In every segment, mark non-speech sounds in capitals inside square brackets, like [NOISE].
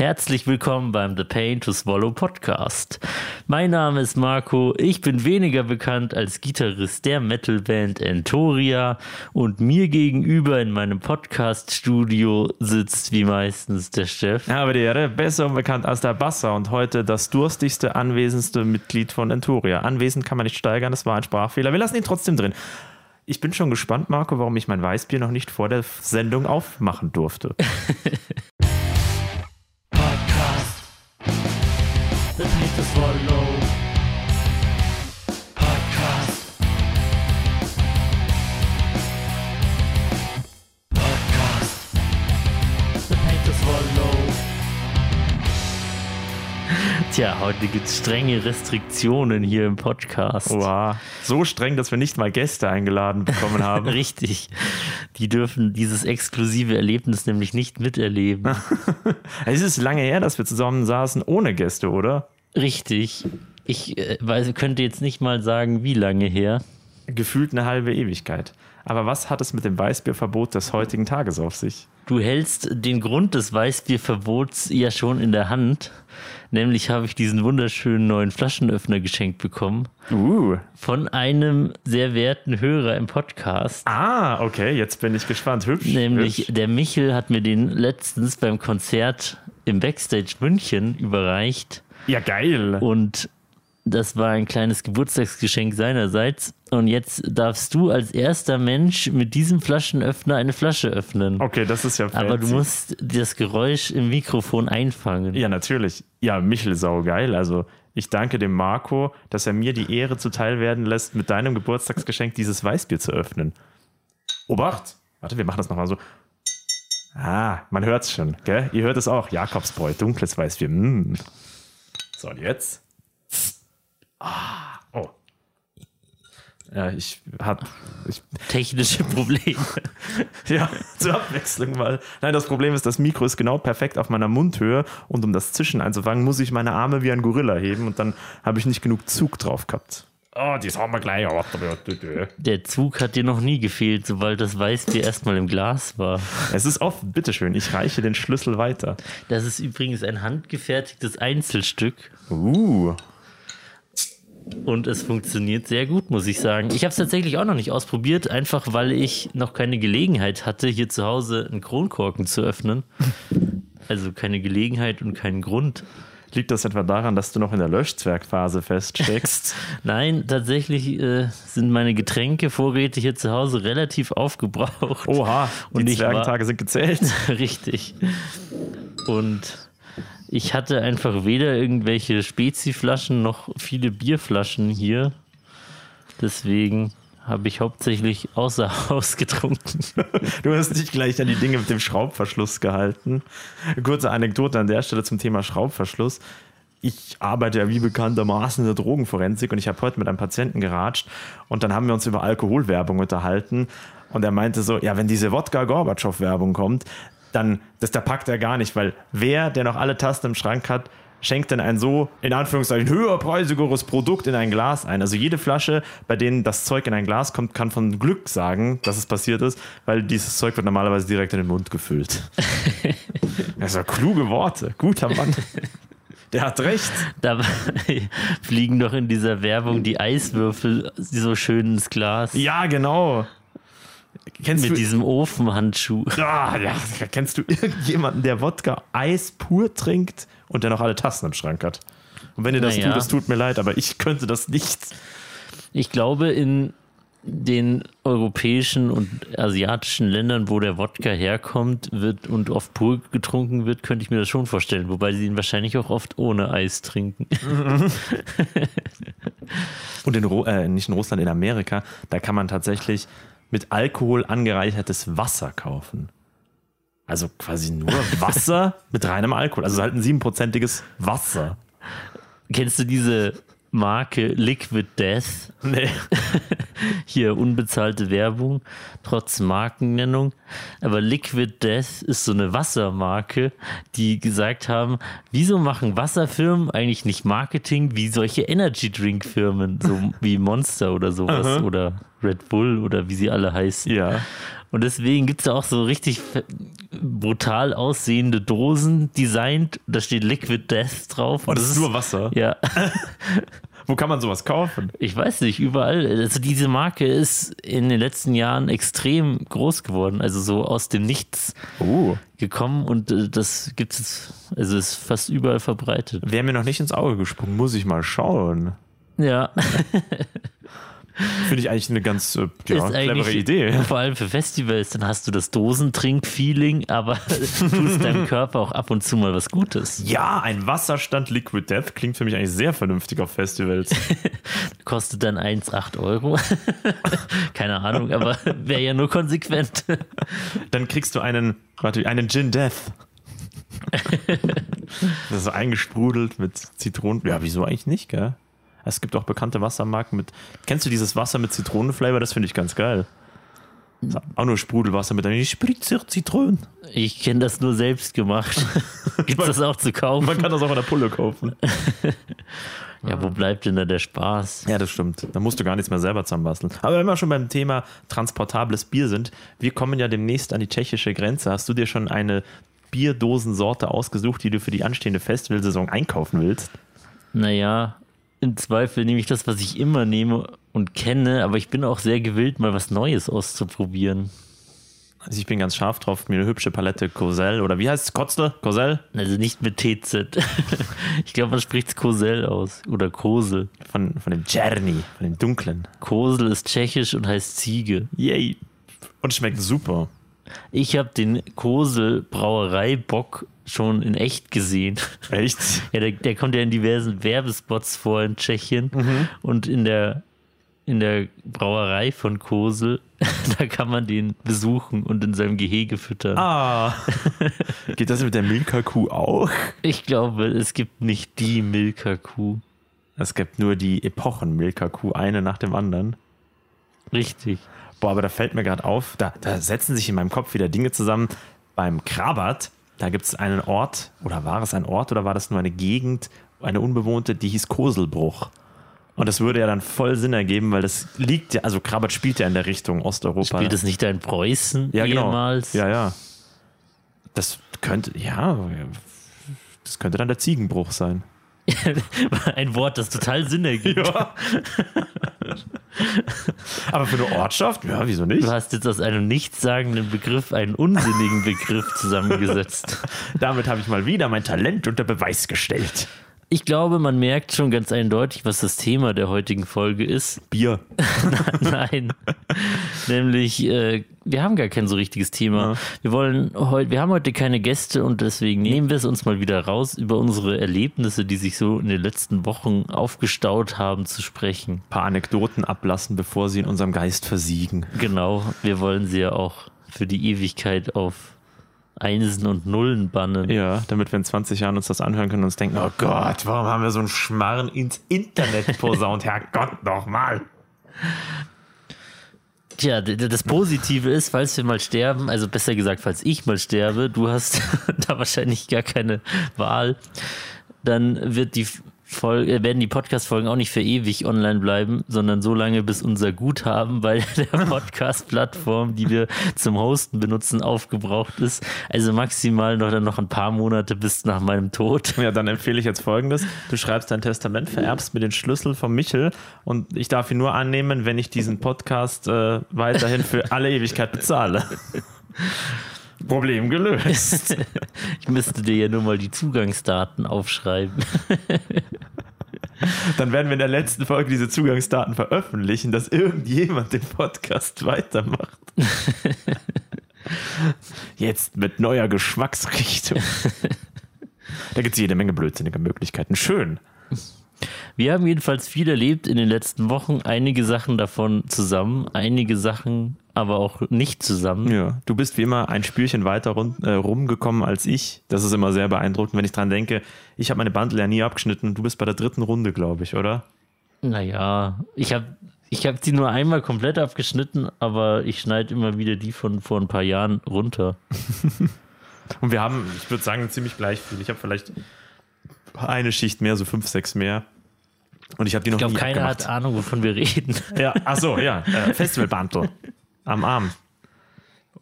Herzlich willkommen beim The Pain to Swallow Podcast. Mein Name ist Marco, ich bin weniger bekannt als Gitarrist der Metalband Entoria und mir gegenüber in meinem Podcast-Studio sitzt wie meistens der Chef. Aber die Ehre, besser bekannt als der Basser und heute das durstigste, anwesendste Mitglied von Entoria. Anwesend kann man nicht steigern, das war ein Sprachfehler. Wir lassen ihn trotzdem drin. Ich bin schon gespannt, Marco, warum ich mein Weißbier noch nicht vor der Sendung aufmachen durfte. [LAUGHS] to Swallow Podcast. Podcast. The Pain to Swallow. Tja, heute gibt es strenge Restriktionen hier im Podcast. Wow. So streng, dass wir nicht mal Gäste eingeladen bekommen haben. [LAUGHS] Richtig. Die dürfen dieses exklusive Erlebnis nämlich nicht miterleben. [LAUGHS] es ist lange her, dass wir zusammen saßen ohne Gäste, oder? Richtig. Ich äh, weiß, könnte jetzt nicht mal sagen, wie lange her. Gefühlt eine halbe Ewigkeit. Aber was hat es mit dem Weißbierverbot des heutigen Tages auf sich? Du hältst den Grund des Weißbierverbots ja schon in der Hand. Nämlich habe ich diesen wunderschönen neuen Flaschenöffner geschenkt bekommen. Uh. Von einem sehr werten Hörer im Podcast. Ah, okay, jetzt bin ich gespannt. Hübsch. Nämlich hübsch. der Michel hat mir den letztens beim Konzert im Backstage München überreicht. Ja, geil. Und das war ein kleines Geburtstagsgeschenk seinerseits. Und jetzt darfst du als erster Mensch mit diesem Flaschenöffner eine Flasche öffnen. Okay, das ist ja fancy. Aber du musst das Geräusch im Mikrofon einfangen. Ja, natürlich. Ja, Michel, saugeil. Also ich danke dem Marco, dass er mir die Ehre zuteil werden lässt, mit deinem Geburtstagsgeschenk dieses Weißbier zu öffnen. Obacht! Warte, wir machen das nochmal so. Ah, man hört's schon, gell? Ihr hört es auch. Jakobsbräu, dunkles Weißbier. Mm. So, und jetzt? Ah, oh. Ja, ich hab. Ich, Technische Probleme. [LAUGHS] ja, zur Abwechslung mal. Nein, das Problem ist, das Mikro ist genau perfekt auf meiner Mundhöhe und um das Zischen einzufangen, muss ich meine Arme wie ein Gorilla heben und dann habe ich nicht genug Zug drauf gehabt. Oh, das haben wir gleich. Der Zug hat dir noch nie gefehlt, sobald das Weißbier erstmal im Glas war. Es ist offen, bitteschön, ich reiche den Schlüssel weiter. Das ist übrigens ein handgefertigtes Einzelstück. Uh. Und es funktioniert sehr gut, muss ich sagen. Ich habe es tatsächlich auch noch nicht ausprobiert, einfach weil ich noch keine Gelegenheit hatte, hier zu Hause einen Kronkorken zu öffnen. Also keine Gelegenheit und keinen Grund. Liegt das etwa daran, dass du noch in der Löschzwergphase feststeckst? [LAUGHS] Nein, tatsächlich äh, sind meine Getränkevorräte hier zu Hause relativ aufgebraucht. Oha, Und die war- Zwergentage sind gezählt. [LAUGHS] Richtig. Und ich hatte einfach weder irgendwelche Speziflaschen noch viele Bierflaschen hier. Deswegen habe ich hauptsächlich außer [LAUGHS] Haus getrunken. Du hast dich gleich an die Dinge mit dem Schraubverschluss gehalten. Kurze Anekdote an der Stelle zum Thema Schraubverschluss. Ich arbeite ja wie bekanntermaßen in der Drogenforensik und ich habe heute mit einem Patienten geratscht und dann haben wir uns über Alkoholwerbung unterhalten und er meinte so, ja, wenn diese Wodka-Gorbatschow-Werbung kommt, dann, das da packt er gar nicht, weil wer, der noch alle Tasten im Schrank hat, schenkt denn ein so, in Anführungszeichen, höherpreisigeres Produkt in ein Glas ein. Also jede Flasche, bei denen das Zeug in ein Glas kommt, kann von Glück sagen, dass es passiert ist, weil dieses Zeug wird normalerweise direkt in den Mund gefüllt. [LAUGHS] Das sind kluge Worte. Guter Mann. Der hat recht. Da [LAUGHS] fliegen doch in dieser Werbung die Eiswürfel so schön ins Glas. Ja, genau. Kennst Mit du, diesem Ofenhandschuh. [LAUGHS] Ah, ja, kennst du irgendjemanden, der Wodka Eis pur trinkt und der noch alle Tassen im Schrank hat? Und wenn ihr das Naja. tut, es tut mir leid, aber ich könnte das nicht. Ich glaube, in den europäischen und asiatischen Ländern, wo der Wodka herkommt wird und oft pur getrunken wird, könnte ich mir das schon vorstellen. Wobei sie ihn wahrscheinlich auch oft ohne Eis trinken. [LAUGHS] Und in, äh, nicht in Russland, in Amerika, da kann man tatsächlich mit Alkohol angereichertes Wasser kaufen. Also quasi nur [LAUGHS] Wasser mit reinem Alkohol. Also halt ein siebenprozentiges Wasser. Kennst du diese Marke Liquid Death? Nee. [LAUGHS] Hier unbezahlte Werbung, trotz Markennennung. Aber Liquid Death ist so eine Wassermarke, die gesagt haben, wieso machen Wasserfirmen eigentlich nicht Marketing wie solche Energy Drink Firmen, so wie Monster oder sowas oder Red Bull oder wie sie alle heißen. Ja. Und deswegen gibt es ja auch so richtig brutal aussehende Dosen designt. Da steht Liquid Death drauf. Und das ist nur Wasser. Ja. [LAUGHS] Wo kann man sowas kaufen? Ich weiß nicht, überall. Also diese Marke ist in den letzten Jahren extrem groß geworden. Also so aus dem Nichts Oh. gekommen und äh, das gibt es, also ist fast überall verbreitet. Wäre mir noch nicht ins Auge gesprungen, muss ich mal schauen. Ja, [LAUGHS] Finde ich eigentlich eine ganz äh, ja, clevere Idee. vor allem für Festivals, dann hast du das Dosentrink-Feeling, aber [LAUGHS] tust deinem Körper auch ab und zu mal was Gutes. Ja, ein Wasserstand Liquid Death klingt für mich eigentlich sehr vernünftig auf Festivals. [LAUGHS] Kostet dann 1,8 Euro. [LAUGHS] Keine Ahnung, aber wäre ja nur konsequent. Dann kriegst du einen, warte, einen Gin Death. Das ist so eingesprudelt mit Zitronen. Ja, wieso eigentlich nicht, gell? Es gibt auch bekannte Wassermarken mit. Kennst du dieses Wasser mit Zitronenflavor? Das finde ich ganz geil. Auch nur Sprudelwasser mit einer Spritzer Zitronen. Ich kenne das nur selbst gemacht. [LAUGHS] Gibt es das auch zu kaufen? Man kann das auch an der Pulle kaufen. [LAUGHS] Ja, wo bleibt denn da der Spaß? Ja, das stimmt. Da musst du gar nichts mehr selber zusammenbasteln. Aber wenn wir schon beim Thema transportables Bier sind, wir kommen ja demnächst an die tschechische Grenze. Hast du dir schon eine Bierdosensorte ausgesucht, die du für die anstehende Festivalsaison einkaufen willst? Naja, im Zweifel nehme ich das, was ich immer nehme und kenne, aber ich bin auch sehr gewillt, mal was Neues auszuprobieren. Also ich bin ganz scharf drauf, mir eine hübsche Palette Cosel oder wie heißt es? Kotzle? Cosel? Also nicht mit TZ. [LAUGHS] Ich glaube, man spricht es Kosel aus oder Kosel. Von, von dem Czerny, von dem dunklen. Kosel ist tschechisch und heißt Ziege. Yay. Und schmeckt super. Ich habe den Kosel Brauereibock schon in echt gesehen. Echt? [LAUGHS] Ja, der, der kommt ja in diversen Werbespots vor in Tschechien und in der in der Brauerei von Kosel, [LAUGHS] da kann man den besuchen und in seinem Gehege füttern. Ah. [LAUGHS] Geht das mit der Milka-Kuh auch? Ich glaube, es gibt nicht die Milka-Kuh. Es gibt nur die Epochen-Milka-Kuh, eine nach dem anderen. Richtig. Boah, aber da fällt mir gerade auf, da, da setzen sich in meinem Kopf wieder Dinge zusammen. Beim Krabat, da gibt es einen Ort, oder war es ein Ort oder war das nur eine Gegend, eine unbewohnte, die hieß Koselbruch. Und das würde ja dann voll Sinn ergeben, weil das liegt ja, also Krabat spielt ja in der Richtung Osteuropa. Spielt es nicht in Preußen ja, genau. ehemals? Ja, ja. Das könnte, ja, das könnte dann der Ziegenbruch sein. [LAUGHS] Ein Wort, das total Sinn ergibt. Ja. Aber für eine Ortschaft? Ja, wieso nicht? Du hast jetzt aus einem nichtssagenden Begriff einen unsinnigen Begriff zusammengesetzt. [LAUGHS] Damit habe ich mal wieder mein Talent unter Beweis gestellt. Ich glaube, man merkt schon ganz eindeutig, was das Thema der heutigen Folge ist. Bier. [LAUGHS] Nein. Nämlich, äh, wir haben gar kein so richtiges Thema. Ja. Wir wollen heute, wir haben heute keine Gäste und deswegen nehmen wir es uns mal wieder raus, über unsere Erlebnisse, die sich so in den letzten Wochen aufgestaut haben, zu sprechen. Ein paar Anekdoten ablassen, bevor sie in unserem Geist versiegen. Genau, wir wollen sie ja auch für die Ewigkeit auf Einsen und Nullen bannen. Ja, damit wir in 20 Jahren uns das anhören können und uns denken, oh Gott, warum haben wir so einen Schmarren ins Internet posaunt? Herrgott, nochmal. Tja, das Positive ist, falls wir mal sterben, also besser gesagt, falls ich mal sterbe, du hast [LAUGHS] da wahrscheinlich gar keine Wahl, dann wird die Folge, äh, werden die Podcast-Folgen auch nicht für ewig online bleiben, sondern so lange, bis unser Guthaben bei [LAUGHS] der Podcast-Plattform, die wir zum Hosten benutzen, aufgebraucht ist. Also maximal noch dann noch ein paar Monate bis nach meinem Tod. Ja, dann empfehle ich jetzt folgendes. Du schreibst dein Testament, vererbst mir den Schlüssel von Michel und ich darf ihn nur annehmen, wenn ich diesen Podcast äh, weiterhin für alle Ewigkeit bezahle. [LAUGHS] Problem gelöst. [LAUGHS] Ich müsste dir ja nur mal die Zugangsdaten aufschreiben. [LAUGHS] Dann werden wir in der letzten Folge diese Zugangsdaten veröffentlichen, dass irgendjemand den Podcast weitermacht. [LAUGHS] Jetzt mit neuer Geschmacksrichtung. Da gibt es jede Menge blödsinnige Möglichkeiten. Schön. Wir haben jedenfalls viel erlebt in den letzten Wochen, einige Sachen davon zusammen, einige Sachen aber auch nicht zusammen. Ja, du bist wie immer ein Spielchen weiter run, äh, rumgekommen als ich. Das ist immer sehr beeindruckend, wenn ich dran denke. Ich habe meine Bandel ja nie abgeschnitten du bist bei der dritten Runde, glaube ich, oder? Naja, ich habe ich hab die nur einmal komplett abgeschnitten, aber ich schneide immer wieder die von vor ein paar Jahren runter. [LAUGHS] Und wir haben, ich würde sagen, ziemlich gleich viel. Ich habe vielleicht eine Schicht mehr, so fünf, sechs mehr. Und ich habe die noch Ich glaube, nie keiner abgemacht. hat Ahnung, wovon wir reden. Ja, ach so, ja. Äh, [LAUGHS] Festivalbantel. Am Arm.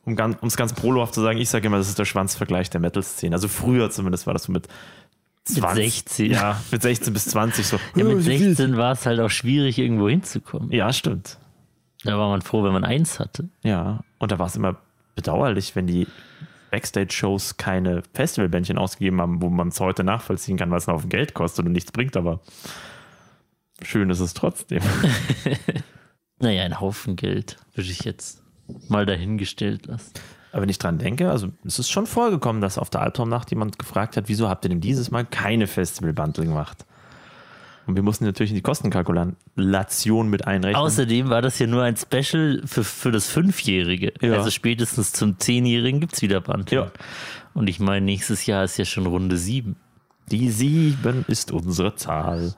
um es ganz prolohaft zu sagen, ich sage immer, das ist der Schwanzvergleich der Metal-Szene. Also früher zumindest war das so mit 20, mit 16. Ja, mit 16 bis 20 so. Ja, mit 16 war es halt auch schwierig, irgendwo hinzukommen. Ja, stimmt. Da war man froh, wenn man eins hatte. Ja, und da war es immer bedauerlich, wenn die Backstage-Shows keine Festivalbändchen ausgegeben haben, wo man es heute nachvollziehen kann, weil es noch Geld kostet und nichts bringt, aber schön ist es trotzdem. [LAUGHS] naja, ein Haufen Geld, würde ich jetzt mal dahingestellt lassen. Aber wenn ich dran denke, also es ist schon vorgekommen, dass auf der Albtraumnacht jemand gefragt hat, wieso habt ihr denn dieses Mal keine Festivalbundle gemacht? Und wir mussten natürlich in die Kostenkalkulation mit einrechnen. Außerdem war das ja nur ein Special für, für das Fünfjährige. Ja. Also spätestens zum Zehnjährigen gibt es wieder Bundle. Ja. Und ich meine, nächstes Jahr ist ja schon Runde sieben. Die sieben ist unsere Zahl.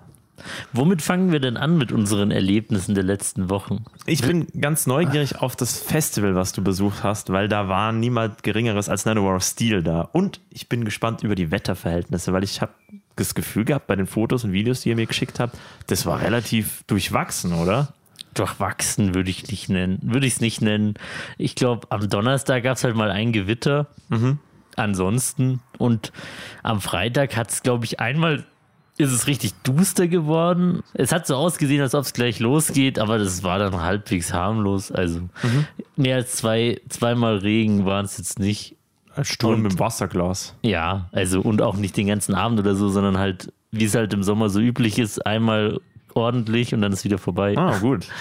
Womit fangen wir denn an mit unseren Erlebnissen der letzten Wochen? Ich bin ganz neugierig auf das Festival, was du besucht hast, weil da war niemand Geringeres als Nanowar of Steel da. Und ich bin gespannt über die Wetterverhältnisse, weil ich habe das Gefühl gehabt bei den Fotos und Videos, die ihr mir geschickt habt, das war relativ durchwachsen, oder? Durchwachsen würde ich nicht nennen, würde ich es nicht nennen. Ich glaube, am Donnerstag gab es halt mal ein Gewitter. Mhm. Ansonsten und am Freitag hat es, glaube ich, einmal ist es richtig duster geworden. Es hat so ausgesehen, als ob es gleich losgeht, aber das war dann halbwegs harmlos. Also mhm. mehr als zwei, zweimal Regen waren es jetzt nicht. Ein Sturm und, mit dem Wasserglas. Ja, also und auch nicht den ganzen Abend oder so, sondern halt, wie es halt im Sommer so üblich ist, einmal ordentlich und dann ist wieder vorbei. Ah, gut. [LAUGHS]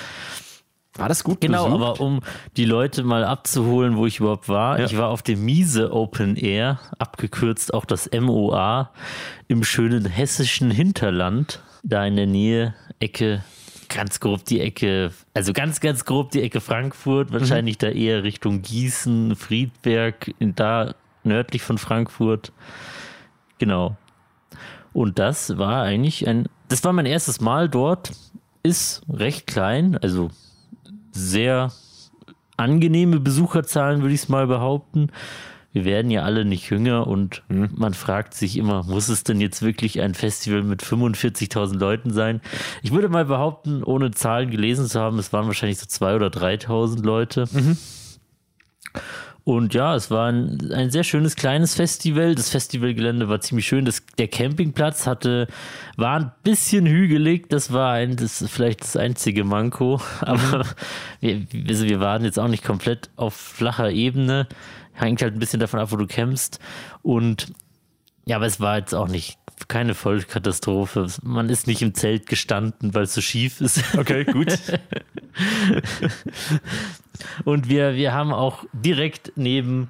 War das gut Genau, besucht? aber um die Leute mal abzuholen, wo ich überhaupt war. Ja. Ich war auf dem Miese Open Air, abgekürzt auch das MOA, im schönen hessischen Hinterland, da in der Nähe, Ecke, ganz grob die Ecke, also ganz, ganz grob die Ecke Frankfurt, wahrscheinlich mhm. da eher Richtung Gießen, Friedberg, da nördlich von Frankfurt. Genau. Und das war eigentlich ein, das war mein erstes Mal dort, ist recht klein, also sehr angenehme Besucherzahlen, würde ich es mal behaupten. Wir werden ja alle nicht jünger und hm. man fragt sich immer, muss es denn jetzt wirklich ein Festival mit 45.000 Leuten sein? Ich würde mal behaupten, ohne Zahlen gelesen zu haben, es waren wahrscheinlich so 2.000 oder 3.000 Leute. Mhm. Und ja, es war ein, ein sehr schönes kleines Festival. Das Festivalgelände war ziemlich schön. Das, der Campingplatz hatte, war ein bisschen hügelig. Das war ein, das vielleicht das einzige Manko. [LAUGHS] Aber wir, also wir waren jetzt auch nicht komplett auf flacher Ebene. Hängt halt ein bisschen davon ab, wo du campst. Und ja, aber es war jetzt auch nicht keine Vollkatastrophe. Man ist nicht im Zelt gestanden, weil es so schief ist. Okay, gut. [LAUGHS] Und wir, wir haben auch direkt neben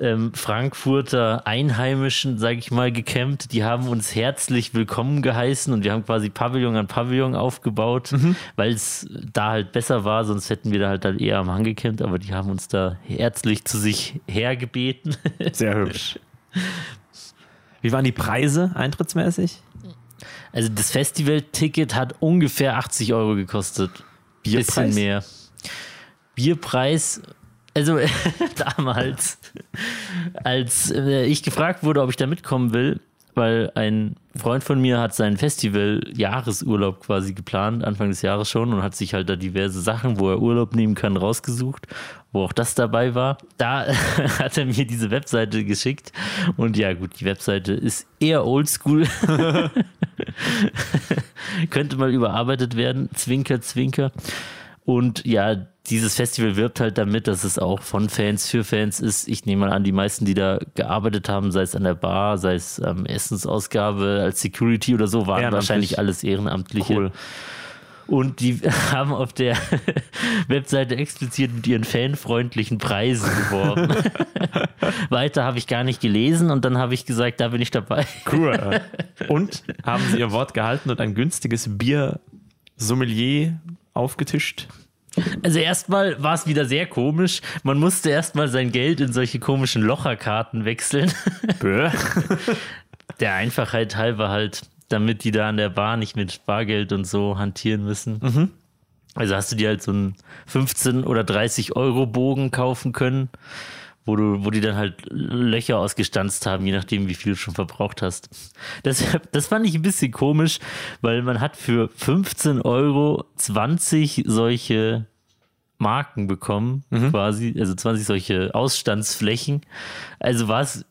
ähm, Frankfurter Einheimischen, sage ich mal, gecampt. Die haben uns herzlich willkommen geheißen und wir haben quasi Pavillon an Pavillon aufgebaut, mhm. weil es da halt besser war, sonst hätten wir da halt, halt eher am Hang gecampt, aber die haben uns da herzlich zu sich hergebeten. Sehr hübsch. [LAUGHS] Wie waren die Preise eintrittsmäßig? Also das Festivalticket hat ungefähr 80 Euro gekostet. Bierpreis? Bisschen mehr. Bierpreis, also [LAUGHS] damals, als äh, ich gefragt wurde, ob ich da mitkommen will, weil ein Freund von mir hat seinen Festival-Jahresurlaub quasi geplant, Anfang des Jahres schon, und hat sich halt da diverse Sachen, wo er Urlaub nehmen kann, rausgesucht, wo auch das dabei war. Da [LAUGHS] hat er mir diese Webseite geschickt. Und ja, gut, die Webseite ist eher oldschool. [LAUGHS] Könnte mal überarbeitet werden. Zwinker, zwinker. Und ja, dieses Festival wirbt halt damit, dass es auch von Fans für Fans ist. Ich nehme mal an, die meisten, die da gearbeitet haben, sei es an der Bar, sei es ähm, Essensausgabe, als Security oder so, waren wahrscheinlich alles Ehrenamtliche. Cool. Und die [LAUGHS] haben auf der [LAUGHS] Webseite explizit mit ihren fanfreundlichen Preisen geworben. [LAUGHS] Weiter habe ich gar nicht gelesen und dann habe ich gesagt, da bin ich dabei. Cool. Und haben sie ihr Wort gehalten und ein günstiges Bier Sommelier aufgetischt? Also erstmal war es wieder sehr komisch. Man musste erstmal sein Geld in solche komischen Locherkarten wechseln. [LAUGHS] Bäh. Der Einfachheit halber halt, damit die da an der Bar nicht mit Bargeld und so hantieren müssen. Mhm. Also hast du dir halt so einen 15 oder 30 Euro Bogen kaufen können wo du, wo die dann halt Löcher ausgestanzt haben, je nachdem, wie viel du schon verbraucht hast. [LAUGHS] Das, das fand ich ein bisschen komisch, weil man hat für 15 Euro 20 solche Marken bekommen, Mhm. quasi, also 20 solche Ausstandsflächen. Also war es,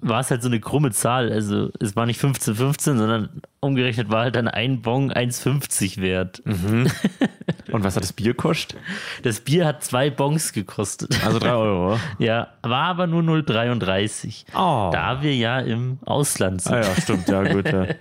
war es halt so eine krumme Zahl. Also es war nicht 15, 15, sondern umgerechnet war halt dann ein Bon 1,50 wert. Mhm. [LAUGHS] Und was hat das Bier kostet? Das Bier hat zwei Bons gekostet. Also 3 Euro. [LAUGHS] Ja, war aber nur 0,33. Oh. Da wir ja im Ausland sind. Ah ja, stimmt, ja gut. Ja. [LAUGHS]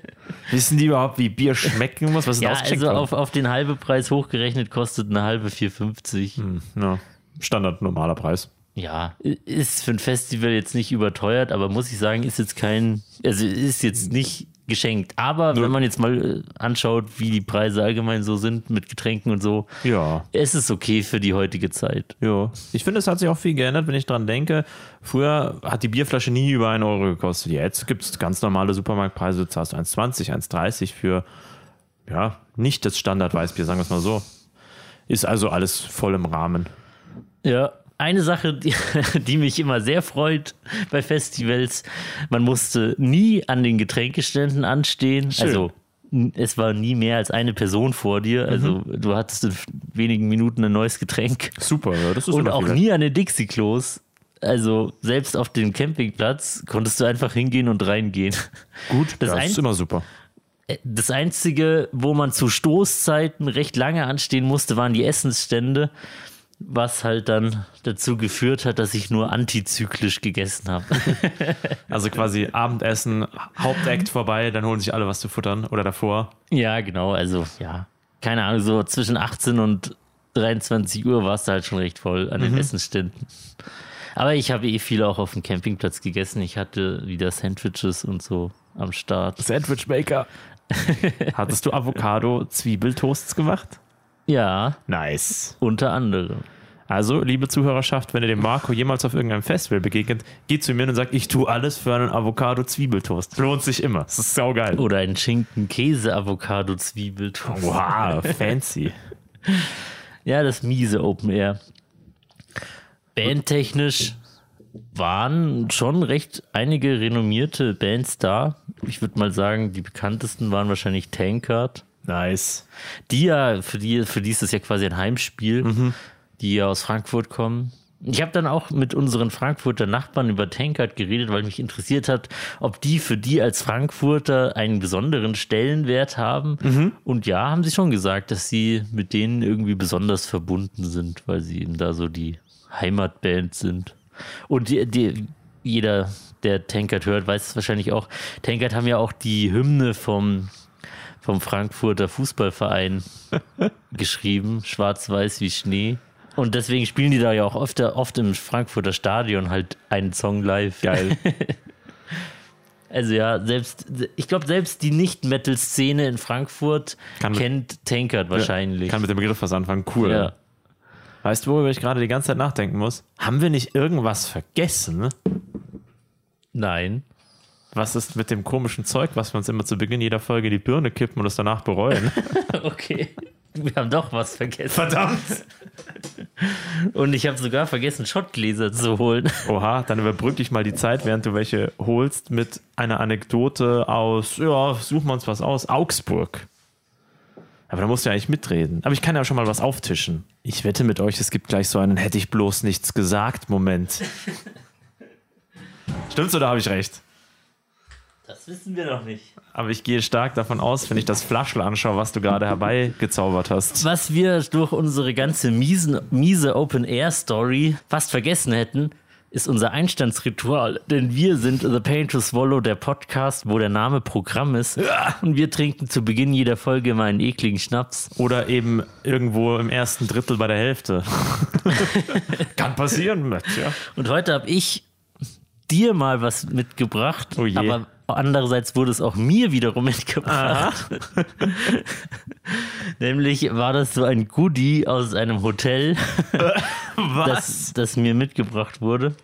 Wissen die überhaupt, wie Bier schmecken muss? Was Ja, also auf, auf den halben Preis hochgerechnet kostet eine halbe 4,50. Hm, ja. Standard normaler Preis. Ja, ist für ein Festival jetzt nicht überteuert, aber muss ich sagen, ist jetzt kein, also ist jetzt nicht geschenkt. Aber wenn man jetzt mal äh, anschaut, wie die Preise allgemein so sind mit Getränken und so, Ja. es ist okay für die heutige Zeit. Ja. Ich finde, es hat sich auch viel geändert, wenn ich dran denke. Früher hat die Bierflasche nie über 1 Euro gekostet. Jetzt gibt es ganz normale Supermarktpreise. Du zahlst 1,20, 1,30 für, ja, nicht das Standard-Weißbier, sagen wir es mal so. Ist also alles voll im Rahmen. Ja. Eine Sache, die, [LAUGHS] die mich immer sehr freut bei Festivals, man musste nie an den Getränkeständen anstehen. Schön. Also es war nie mehr als eine Person vor dir. Also du hattest in wenigen Minuten ein neues Getränk. Super, ja, das ist Und auch viel. nie an den Dixie-Klos. Also selbst auf dem Campingplatz konntest du einfach hingehen und reingehen. gut. Das ein- ist immer super. Das Einzige, wo man zu Stoßzeiten recht lange anstehen musste, waren die Essensstände, was halt dann dazu geführt hat, dass ich nur antizyklisch gegessen habe. [LAUGHS] Also quasi Abendessen, Hauptakt vorbei, dann holen sich alle was zu futtern oder davor. ja, genau. Also ja, keine Ahnung, so zwischen 18 und 23 Uhr war es da halt schon recht voll an den Essensständen. Aber ich habe eh viel auch auf dem Campingplatz gegessen. Ich hatte wieder Sandwiches und so am Start. Sandwichmaker. [LAUGHS] Hattest du Avocado-Zwiebeltoasts gemacht? Ja, Nice. unter anderem. Also, liebe Zuhörerschaft, wenn ihr dem Marco jemals auf irgendeinem Festival begegnet, geht zu mir und sagt, ich tue alles für einen Avocado-Zwiebeltoast. Lohnt sich immer. Das ist saugeil. Oder ein Schinken-Käse-Avocado-Zwiebeltoast. Wow, [LAUGHS] fancy. Ja, das miese Open Air. Bandtechnisch waren schon recht einige renommierte Bands da. Ich würde mal sagen, die bekanntesten waren wahrscheinlich Tankard. Nice. Die ja, für die, für die ist das ja quasi ein Heimspiel, die ja aus Frankfurt kommen. Ich habe dann auch mit unseren Frankfurter Nachbarn über Tankard geredet, weil mich interessiert hat, ob die für die als Frankfurter einen besonderen Stellenwert haben. Und ja, haben sie schon gesagt, dass sie mit denen irgendwie besonders verbunden sind, weil sie eben da so die Heimatband sind. Und die, die, jeder, der Tankard hört, weiß es wahrscheinlich auch. Tankard haben ja auch die Hymne vom vom Frankfurter Fußballverein [LAUGHS] geschrieben, schwarz-weiß wie Schnee. Und deswegen spielen die da ja auch oft, oft im Frankfurter Stadion halt einen Song live. Geil. [LAUGHS] Also ja, selbst, ich glaube, selbst die Nicht-Metal-Szene in Frankfurt Kann- kennt Tankard wahrscheinlich. Kann mit dem Begriff was anfangen. Cool. ja. Weißt du, worüber ich gerade die ganze Zeit nachdenken muss? Haben wir nicht irgendwas vergessen? Nein. Was ist mit dem komischen Zeug, was wir uns immer zu Beginn jeder Folge in die Birne kippen und es danach bereuen? [LAUGHS] Okay. Wir haben doch was vergessen. Verdammt! [LAUGHS] Und ich habe sogar vergessen, Schottgläser zu holen. [LAUGHS] Oha, dann überbrück ich mal die Zeit, während du welche holst, mit einer Anekdote aus, ja, suchen wir uns was aus, Augsburg. Aber da musst du ja eigentlich mitreden. Aber ich kann ja schon mal was auftischen. Ich wette mit euch, es gibt gleich so einen hätte ich bloß nichts gesagt Moment. Stimmt's oder habe ich recht? Das wissen wir noch nicht. Aber ich gehe stark davon aus, wenn ich das Flaschel anschaue, was du gerade herbeigezaubert hast. Was wir durch unsere ganze miesen, miese Open-Air-Story fast vergessen hätten, ist unser Einstandsritual. Denn wir sind The Pain to Swallow, der Podcast, wo der Name Programm ist. Und wir trinken zu Beginn jeder Folge mal einen ekligen Schnaps. Oder eben irgendwo im ersten Drittel bei der Hälfte. [LAUGHS] Kann passieren, ja. Und heute habe ich dir mal was mitgebracht. Oh je. Aber andererseits wurde es auch mir wiederum mitgebracht. [LAUGHS] Nämlich war das so ein Goodie aus einem Hotel. [LAUGHS] das, das mir mitgebracht wurde.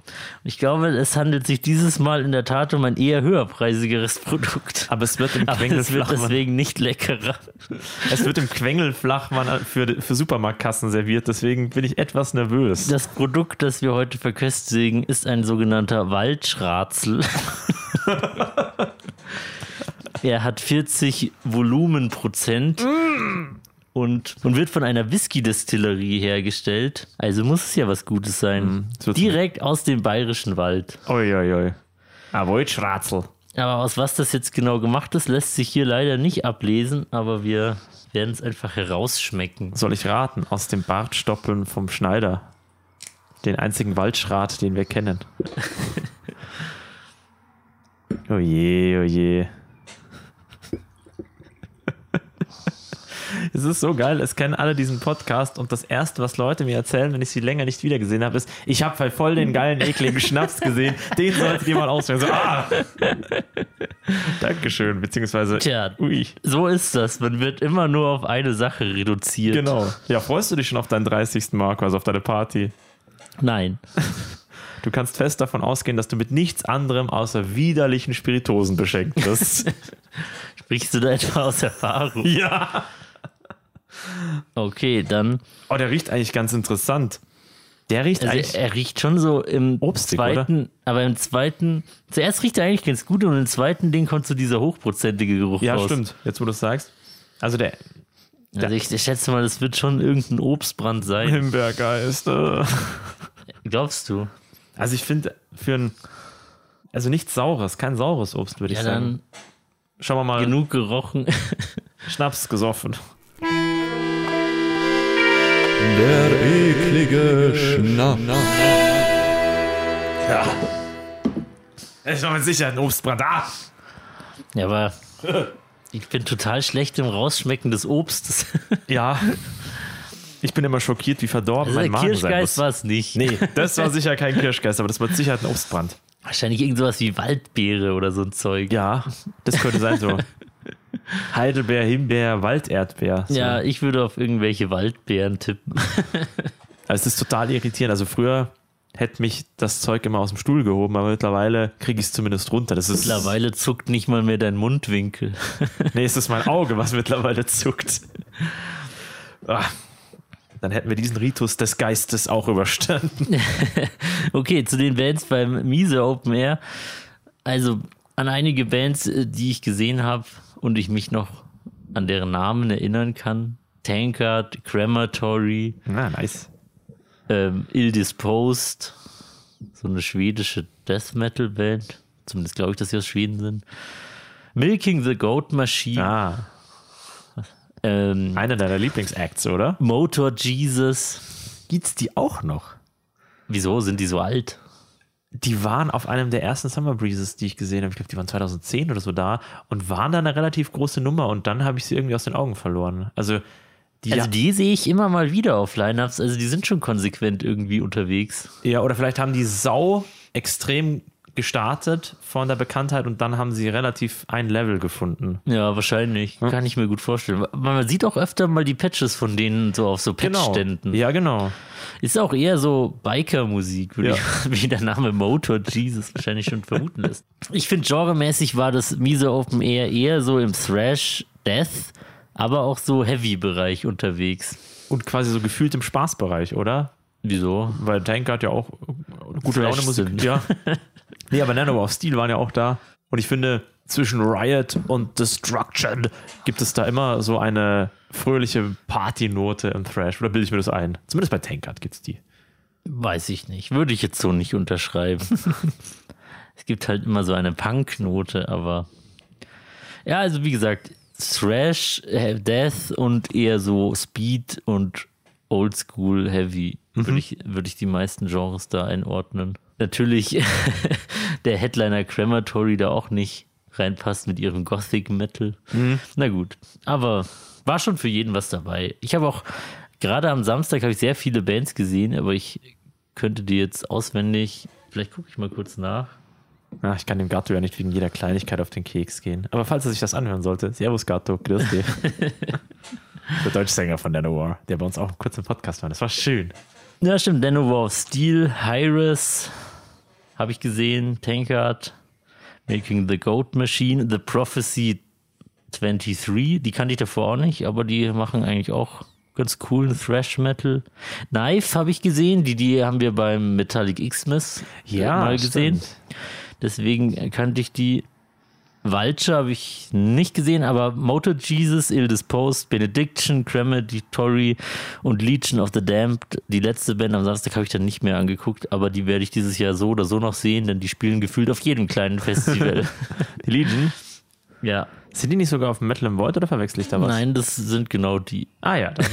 Ich glaube, es handelt sich dieses Mal in der Tat um ein eher höherpreisigeres Produkt. Aber es wird im Aber es wird Quengelflachmann, deswegen nicht leckerer. es wird im Quengelflachmann für, für Supermarktkassen serviert, deswegen bin ich etwas nervös. Das Produkt, das wir heute verköstigen, ist ein sogenannter Waldschratzel. [LAUGHS] er hat 40 Volumenprozent. Und und, und wird von einer Whisky-Destillerie hergestellt. Also muss es ja was Gutes sein. Mhm, Direkt aus dem bayerischen Wald. Uiuiui. Ah, Woltschratzel. Aber aus was das jetzt genau gemacht ist, lässt sich hier leider nicht ablesen, aber wir werden es einfach herausschmecken. Soll ich raten? Aus dem Bartstoppeln vom Schneider. Den einzigen Waldschrat, den wir kennen. [LAUGHS] Oje, oje. Es ist so geil, es kennen alle diesen Podcast und das Erste, was Leute mir erzählen, wenn ich sie länger nicht wiedergesehen habe, ist, ich habe halt voll den geilen, ekligen Schnaps gesehen, den solltet ihr mal auswählen. So, ah! [LAUGHS] Dankeschön, beziehungsweise, Tja, ui, so ist das. Man wird immer nur auf eine Sache reduziert. genau. Ja, freust du dich schon auf deinen 30. Marco, also auf deine Party? Nein. Du kannst fest davon ausgehen, dass du mit nichts anderem außer widerlichen Spiritosen beschenkt wirst. [LAUGHS] Sprichst du da etwa aus Erfahrung? ja. Okay, dann. Oh, der riecht eigentlich ganz interessant. Der riecht Also eigentlich. er riecht schon so im Obstig, zweiten, aber im zweiten, zuerst riecht er eigentlich ganz gut und im zweiten Ding kommt so dieser hochprozentige Geruch ja, raus. stimmt. Jetzt, wo du es sagst. Also der Also ich, ich schätze mal, das wird schon irgendein Obstbrand sein. Himbeergeist. äh. [LAUGHS] Glaubst du? Also ich finde für ein. Also nichts Saures, kein saures Obst, würde ich Ja, sagen. dann Schauen wir mal. genug gerochen. [LAUGHS] Schnaps gesoffen. Der eklige Schnaps. Ja. Es war mit Sicherheit ein Obstbrand. Ah! ja, aber ich bin total schlecht im Rausschmecken des Obstes. Ja. Ich bin immer schockiert, wie verdorben mein Also Magen sein Kirschgeist muss. war es nicht. Nee, das war sicher kein Kirschgeist, aber das war mit Sicherheit ein Obstbrand. Wahrscheinlich irgend sowas wie Waldbeere oder so ein Zeug. Ja, das könnte sein so. [LAUGHS] Heidelbeer, Himbeer, Walderdbeer. So. Ja, ich würde auf irgendwelche Waldbeeren tippen. [LAUGHS] Also es ist total irritierend. Also früher hätte mich das Zeug immer aus dem Stuhl gehoben, aber mittlerweile kriege ich es zumindest runter. Das ist, Mittlerweile zuckt nicht mal mehr dein Mundwinkel. [LAUGHS] Nee, es ist mein Auge, was mittlerweile zuckt. Ah, dann hätten wir diesen Ritus des Geistes auch überstanden. Okay, zu den Bands beim Miese Open Air. Also an einige Bands, äh, die ich gesehen habe und ich mich noch an deren Namen erinnern kann. Tankard, Crematory, Na, nice. ähm, Ill Disposed, so eine schwedische Death Metal Band. Zumindest glaube ich, dass sie aus Schweden sind. Milking the Goat Machine, Ah, ähm, einer deiner Lieblingsacts, oder? Motor Jesus. Gibt's die auch noch? Wieso sind die so alt? Die waren auf einem der ersten Summer Breezes, die ich gesehen habe. Ich glaube, die waren 2010 oder so da und waren da eine relativ große Nummer und dann habe ich sie irgendwie aus den Augen verloren. Also, die, Also die sehe ich immer mal wieder auf Lineups. Also die sind schon konsequent irgendwie unterwegs. ja, oder vielleicht haben die Sau extrem gestartet von der Bekanntheit und dann haben sie relativ ein Level gefunden. Ja, wahrscheinlich. Kann ich mir gut vorstellen. Man sieht auch öfter mal die Patches von denen so auf so Patchständen. Ja, genau. Ist auch eher so Biker-Musik, Ja. [LAUGHS] wie der Name Motor Jesus wahrscheinlich schon vermuten lässt. Ich finde, genremäßig war das Miese Open Air eher so im Thrash, Death, aber auch so Heavy-Bereich unterwegs. Und quasi so gefühlt im Spaßbereich, oder? Wieso? Weil Tank hat ja auch gute Thrash Laune Musik. sind. Ja. [LAUGHS] nee, aber Nano of Steel waren ja auch da. Und ich finde, zwischen Riot und Destruction gibt es da immer so eine fröhliche Partynote im Thrash. Oder bilde ich mir das ein? Zumindest bei Tankard gibt es die. Weiß ich nicht. Würde ich jetzt so nicht unterschreiben. [LAUGHS] es gibt halt immer so eine Punk-Note, aber. Ja, also wie gesagt, Thrash, äh, Death und eher so Speed und Oldschool Heavy würde ich, würde ich die meisten Genres da einordnen. Natürlich [LAUGHS] der Headliner Crematory da auch nicht reinpasst mit ihrem Gothic Metal. Na gut, aber war schon für jeden was dabei. Ich habe auch gerade am Samstag habe ich sehr viele Bands gesehen, aber ich könnte die jetzt auswendig, vielleicht gucke ich mal kurz nach. Ja, ich kann dem Gatto ja nicht wegen jeder Kleinigkeit auf den Keks gehen. Aber falls er sich das anhören sollte, Servus Gatto, grüß dich. [LAUGHS] der Deutschsänger von Nanowar, der bei uns auch kurz im Podcast war. Das war schön. Ja, stimmt. Dennover of Steel, Hyres habe ich gesehen, Tankard, Making the Goat Machine, The Prophecy 23, die kannte ich davor auch nicht, aber die machen eigentlich auch ganz coolen Thrash Metal. Knife habe ich gesehen, die, die haben wir beim Metallic Xmas äh, mal gesehen. stimmt. Deswegen kannte ich die. Vulture habe ich nicht gesehen, aber Motor Jesus, Il Disposed, Benediction, Crematory und Legion of the Damned, die letzte Band am Samstag habe ich dann nicht mehr angeguckt, aber die werde ich dieses Jahr so oder so noch sehen, denn die spielen gefühlt auf jedem kleinen Festival. Die [LAUGHS] Legion. ja. Sind die nicht sogar auf Metal im Void oder verwechsel ich da was? Nein, das sind genau die. Ah ja, dann,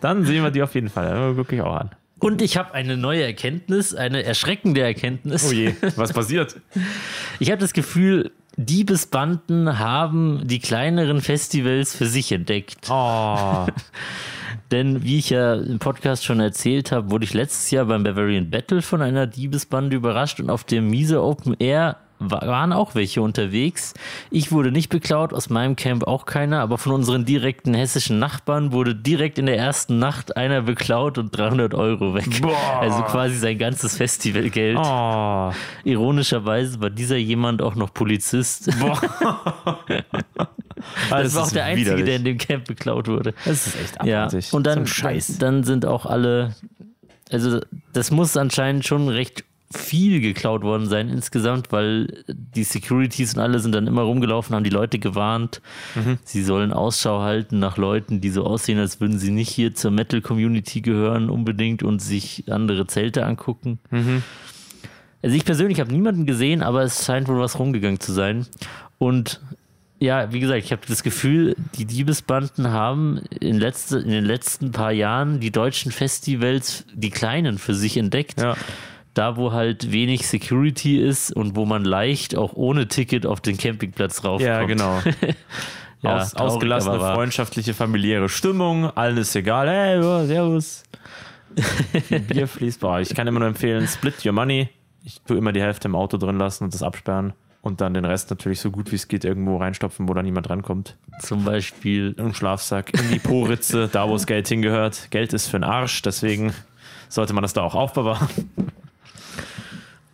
dann sehen wir die auf jeden Fall. Dann gucke ich auch an. Und ich habe eine neue Erkenntnis, eine erschreckende Erkenntnis. Oh je, was passiert? [LAUGHS] Ich habe das Gefühl, Diebesbanden haben die kleineren Festivals für sich entdeckt. Oh, [LAUGHS] Denn wie ich ja im Podcast schon erzählt habe, wurde ich letztes Jahr beim Bavarian Battle von einer Diebesbande überrascht und auf dem Miese Open Air waren auch welche unterwegs. Ich wurde nicht beklaut, aus meinem Camp auch keiner, aber von unseren direkten hessischen Nachbarn wurde direkt in der ersten Nacht einer beklaut und 300 Euro weg. Boah. Also quasi sein ganzes Festivalgeld. oh. Ironischerweise war dieser jemand auch noch Polizist. [LAUGHS] Das war auch der Einzige, der in dem Camp beklaut wurde. Das ist echt Ja, abartig. und dann, so Scheiß. dann sind auch alle, also das muss anscheinend schon recht viel geklaut worden sein insgesamt, weil die Securities und alle sind dann immer rumgelaufen, haben die Leute gewarnt, Mhm. sie sollen Ausschau halten nach Leuten, die so aussehen, als würden sie nicht hier zur Metal-Community gehören unbedingt und sich andere Zelte angucken. Mhm. Also ich persönlich habe niemanden gesehen, aber es scheint wohl was rumgegangen zu sein. Und ja, wie gesagt, ich habe das Gefühl, die Diebesbanden haben in, letzte, in den letzten paar Jahren die deutschen Festivals, die kleinen, für sich entdeckt. ja. Da, wo halt wenig Security ist und wo man leicht auch ohne Ticket auf den Campingplatz raufkommt. ja, genau. [LAUGHS] Ja, Aus, ausgelassene, freundschaftliche, familiäre Stimmung. Allen ist egal. Hey, ja, servus. Bier [LAUGHS] fließt. Boah, ich kann immer nur empfehlen, split your money. Ich tue immer die Hälfte im Auto drin lassen und das absperren. Und dann den Rest natürlich so gut wie es geht irgendwo reinstopfen, wo da niemand rankommt. Zum Beispiel Im Schlafsack, in die Po-Ritze, [LAUGHS] da wo das Geld hingehört. Geld ist für den Arsch, deswegen sollte man das da auch aufbewahren.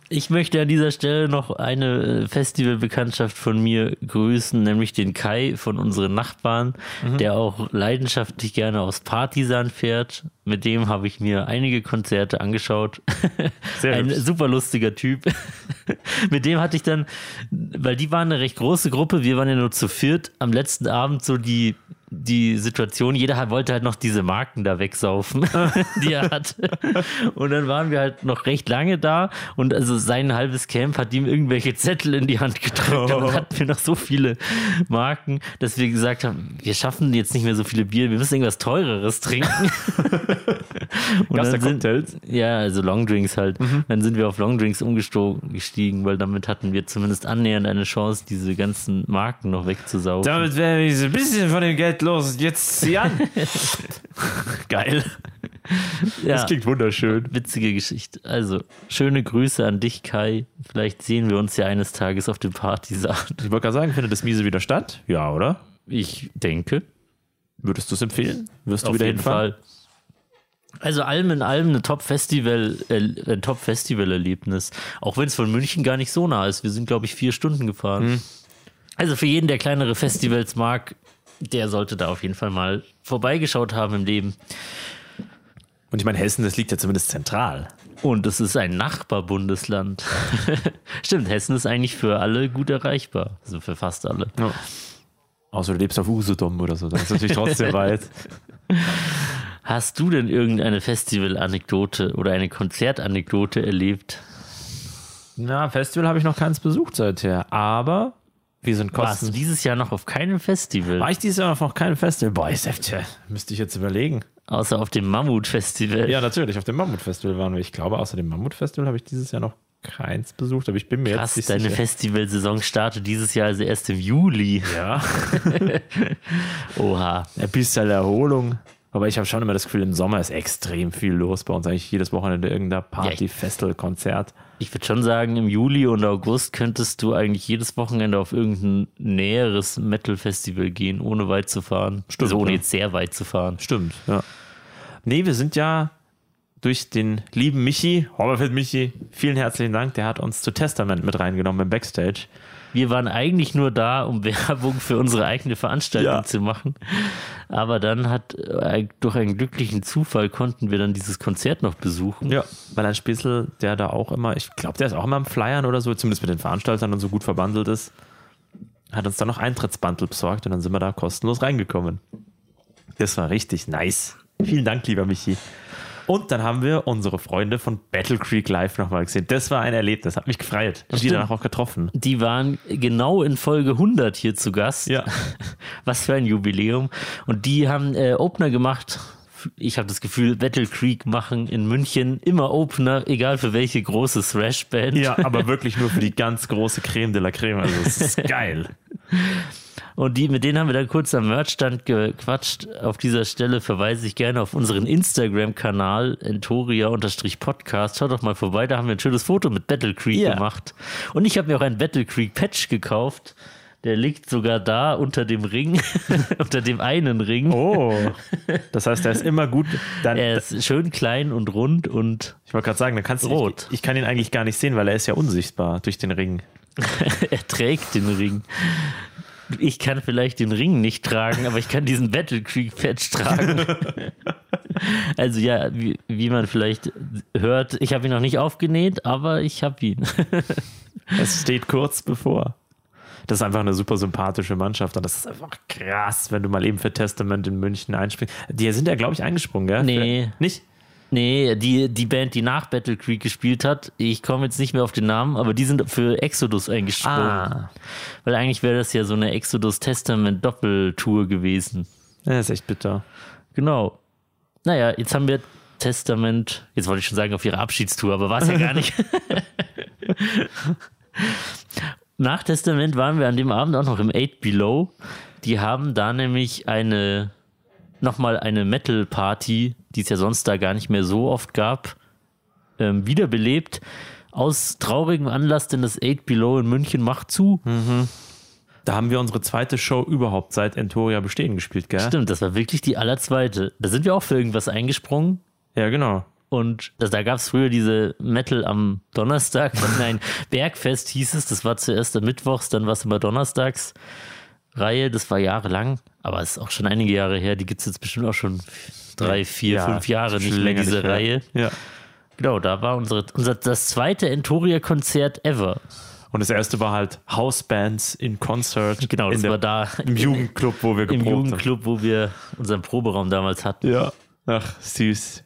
Ich möchte an dieser Stelle noch eine äh, Festivalbekanntschaft von mir grüßen, nämlich den Kai von unseren Nachbarn, der auch leidenschaftlich gerne aus Partisan fährt. Mit dem habe ich mir einige Konzerte angeschaut. [LAUGHS] Sehr Ein hübsch. super lustiger Typ. [LAUGHS] Mit dem hatte ich dann, weil die waren eine recht große Gruppe, wir waren ja nur zu viert, am letzten Abend so die, die Situation, jeder wollte halt noch diese Marken da wegsaufen, [LAUGHS] die er hatte. Und dann waren wir halt noch recht lange da und also sein halbes Camp hat ihm irgendwelche Zettel in die Hand gedrückt und dann hatten wir noch so viele Marken, dass wir gesagt haben, wir schaffen jetzt nicht mehr so viele Bier, wir müssen irgendwas teureres trinken. [LAUGHS] [LAUGHS] Und Gab's da sind, ja, also Longdrinks halt. Dann sind wir auf Longdrinks umgestiegen, weil damit hatten wir zumindest annähernd eine Chance, diese ganzen Marken noch wegzusaugen. Damit wäre ich so ein bisschen von dem Geld los. Jetzt zieh an. [LAUGHS] Geil. ja, wunderschön. witzige Geschichte. Also, schöne Grüße an dich, Kai. Vielleicht sehen wir uns ja eines Tages auf dem Partisan. Ich wollte gerade sagen, findet das Miese wieder statt? Ja, oder? Ich denke. Würdest du es empfehlen? Wirst du Auf wieder jeden hinfahren? Fall. Also allem in allem eine Top-Festival, äh, ein Top-Festival-Erlebnis. Auch wenn es von München gar nicht so nah ist. Wir sind, glaube ich, vier Stunden gefahren. Also für jeden, der kleinere Festivals mag, der sollte da auf jeden Fall mal vorbeigeschaut haben im Leben. Und ich meine, Hessen, das liegt ja zumindest zentral. Und es ist ein Nachbarbundesland. [LAUGHS] Stimmt, Hessen ist eigentlich für alle gut erreichbar. Also für fast alle. Außer du lebst auf Usedom oder so. Das ist natürlich trotzdem [LAUGHS] weit. Hast du denn irgendeine Festival-Anekdote oder eine Konzertanekdote erlebt? Na, Festival habe ich noch keins besucht seither. Aber wir sind Warst du kosten. dieses Jahr noch auf keinem Festival? War ich dieses Jahr noch kein Festival? Boah, ich tja, müsste ich jetzt überlegen. Außer auf dem Mammut-Festival. Ja, natürlich, auf dem Mammut-Festival waren wir. Ich glaube, außer dem Mammut-Festival habe ich dieses Jahr noch keins besucht, aber ich bin mir Krass, jetzt nicht deine sicher. Festivalsaison startet dieses Jahr also erst im Juli. Ja, [LAUGHS] Oha. ein bisschen Erholung. Aber ich habe schon immer das Gefühl, im Sommer ist extrem viel los bei uns. Eigentlich jedes Wochenende irgendein Party, Ja, Festival, Konzert. Ich würde schon sagen, im Juli und August könntest du eigentlich jedes Wochenende auf irgendein näheres Metal-Festival gehen, ohne weit zu fahren. Stimmt, also ohne jetzt sehr weit zu fahren. Stimmt, ja. Nee, wir sind ja durch den lieben Michi, Horberfeld Michi, vielen herzlichen Dank, der hat uns zu Testament mit reingenommen im Backstage. Wir waren eigentlich nur da, um [LAUGHS] Werbung für unsere eigene Veranstaltung Ja. zu machen. Aber dann hat äh, durch einen glücklichen Zufall konnten wir dann dieses Konzert noch besuchen. Ja. Weil ein Spitzel, der da auch immer, ich glaube, der ist auch immer am Flyern oder so, zumindest mit den Veranstaltern und so gut verbandelt ist. hat uns dann noch Eintrittsbundle besorgt und dann sind wir da kostenlos reingekommen. Das war richtig nice. Vielen Dank, lieber Michi. Und dann haben wir unsere Freunde von Battle Creek Live nochmal gesehen. Das war ein Erlebnis, hat mich gefreut. Und die danach auch getroffen. Die waren genau in Folge 100 hier zu Gast. Ja. [LAUGHS] Was für ein Jubiläum. Und die haben äh, Opener gemacht. Ich habe das Gefühl, Battle Creek machen in München immer Opener, egal für welche große Thrash-Band. Ja, aber [LAUGHS] wirklich nur für die ganz große Creme de la Creme. Also, es ist [LAUGHS] geil. Und die, mit denen haben wir dann kurz am Merchstand gequatscht. Auf dieser Stelle verweise ich gerne auf unseren Instagram-Kanal entoria-podcast. Schaut doch mal vorbei, da haben wir ein schönes Foto mit Battle Creek Ja. gemacht. Und ich habe mir auch ein Battle Creek Patch gekauft. Der liegt sogar da unter dem Ring, [LAUGHS] unter dem einen Ring. Oh, das heißt, er ist immer gut. Dann, Er ist schön klein und rund und ich wollte gerade sagen, dann kannst du Rot. Ich, ich kann ihn eigentlich gar nicht sehen, weil er ist ja unsichtbar durch den Ring. [LAUGHS] er trägt den Ring. Ich kann vielleicht den Ring nicht tragen, aber ich kann diesen Battle Creek Patch tragen. [LAUGHS] Also ja, wie, wie man vielleicht hört, ich habe ihn noch nicht aufgenäht, aber ich habe ihn. [LAUGHS] Es steht kurz bevor. Das ist einfach eine super sympathische Mannschaft und das ist einfach krass, wenn du mal eben für Testament in München einspringst. Die sind ja, glaube ich, eingesprungen, gell? Nee. Für, nicht? Nee, die, die Band, die nach Battle Creek gespielt hat, ich komme jetzt nicht mehr auf den Namen, aber die sind für Exodus eingesprungen. Ah. Weil eigentlich wäre das ja so eine Exodus Testament Doppeltour gewesen. Ja, ist echt bitter. Genau. Naja, jetzt haben wir Testament, jetzt wollte ich schon sagen auf ihre Abschiedstour, aber war es ja gar nicht. [LAUGHS] Nach Testament waren wir an dem Abend auch noch im 8 Below. Die haben da nämlich eine, nochmal eine Metal-Party, die es ja sonst da gar nicht mehr so oft gab, ähm, wiederbelebt. Aus traurigem Anlass, denn das 8 Below in München macht zu. Da haben wir unsere zweite Show überhaupt seit Entoria bestehen gespielt, gell? Stimmt, das war wirklich die allerzweite. Da sind wir auch für irgendwas eingesprungen. Ja, genau. Und da gab es früher diese Metal am Donnerstag. [LAUGHS] Nein, Bergfest hieß es. Das war zuerst am Mittwochs, dann war es immer Donnerstags. Reihe, das war jahrelang, aber es ist auch schon einige Jahre her. Die gibt es jetzt bestimmt auch schon drei, vier, Ja, fünf Jahre nicht mehr, diese nicht mehr. Reihe. Ja. Genau, da war unsere, unser das zweite Entoria-Konzert ever. Und das erste war halt Housebands in Concert. Genau, das der, war da im Jugendclub, wo wir im geprobt Jugendclub, wo wir unseren Proberaum damals hatten. haben. Ja. Ach, süß.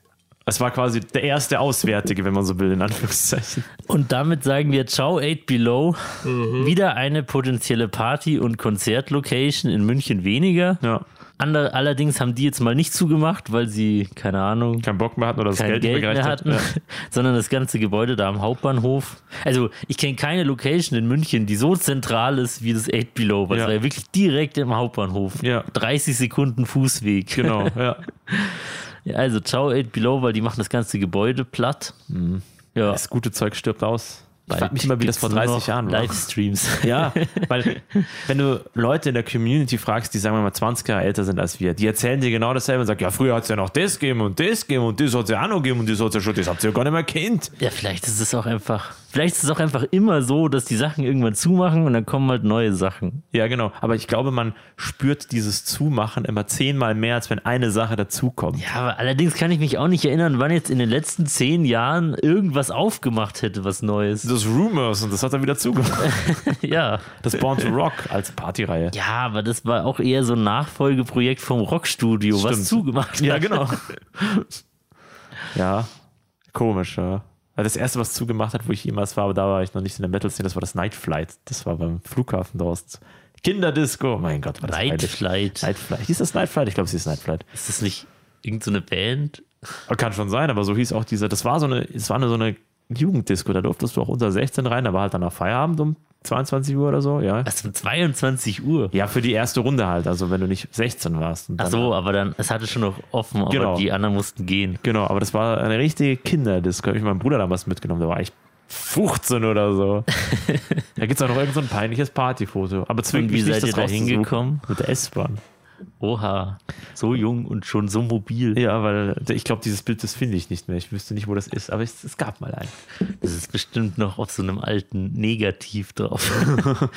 Es war quasi der erste Auswärtige, wenn man so will, in Anführungszeichen. Und damit sagen wir Ciao 8 Below. Mhm. Wieder eine potenzielle Party- und Konzertlocation in München weniger. Ja. Ander, allerdings haben die jetzt mal nicht zugemacht, weil sie, keine Ahnung, Keinen Bock mehr hatten oder das kein Geld, Geld, nicht mehr hatten, hat. [LAUGHS] sondern das ganze Gebäude da am Hauptbahnhof. Also ich kenne keine Location in München, die so zentral ist wie das 8 Below, weil Ja. es war ja wirklich direkt im Hauptbahnhof. Ja. 30 Sekunden Fußweg. [LAUGHS] Ja. Genau, ja. Ja, also ciao 8 Below, weil die machen das ganze Gebäude platt. Ja, Das gute Zeug stirbt aus. Ich frage mich immer, wie das vor gibt's nur 30 noch Jahren war. Livestreams. [LAUGHS] Ja, weil wenn du Leute in der Community fragst, die sagen wir mal 20 Jahre älter sind als wir, die erzählen dir genau dasselbe und sagen, ja, früher hat es ja noch das gegeben und das gegeben und das hat es ja auch noch gegeben und das hat es ja schon, das habt ihr ja gar nicht mehr kennt. Ja, vielleicht ist es auch einfach, vielleicht ist es auch einfach immer so, dass die Sachen irgendwann zumachen und dann kommen halt neue Sachen. Ja, genau. Aber ich glaube, man spürt dieses Zumachen immer zehnmal mehr, als wenn eine Sache dazukommt. Ja, aber allerdings kann ich mich auch nicht erinnern, wann jetzt in den letzten zehn Jahren irgendwas aufgemacht hätte, was Neues. Das Rumors und das hat er wieder zugemacht. [LAUGHS] ja. Das Born to Rock als Partyreihe. Ja, aber das war auch eher so ein Nachfolgeprojekt vom Rockstudio, was Stimmt. zugemacht hat. Ja, genau. [LAUGHS] ja, komisch, ja. Weil Das erste, was zugemacht hat, wo ich jemals war, aber da war ich noch nicht in der Metal-Szene, das war das Night Flight. Das war beim Flughafen Dorst. Kinderdisco, mein Gott, war das Night. Flight. Night Flight. Hieß das Night Flight? Ich glaube, es hieß Night Flight. Ist das nicht irgendeine so eine Band? Kann schon sein, aber so hieß auch dieser, das war so eine, es war eine, so eine Jugenddisco, da durftest du auch unter 16 rein, da war halt danach Feierabend um 22 Uhr oder so, ja. Was um 22 Uhr? Ja, für die erste Runde halt, also wenn du nicht 16 warst. Ach dann- so, aber dann, es hatte schon noch offen, aber Genau. die anderen mussten gehen. Genau, aber das war eine richtige Kinderdisco. Hab ich meinen Bruder damals mitgenommen, der war echt 15 oder so. [LAUGHS] da gibt es auch noch irgend so ein peinliches Partyfoto. Aber zwingt Und wie seid ihr da hingekommen? Mit der S-Bahn. Oha, so jung und schon so mobil. Ja, weil ich glaube, dieses Bild, das finde ich nicht mehr. Ich wüsste nicht, wo das ist, aber es, es gab mal einen. Das ist bestimmt noch auf so einem alten Negativ drauf. [LAUGHS]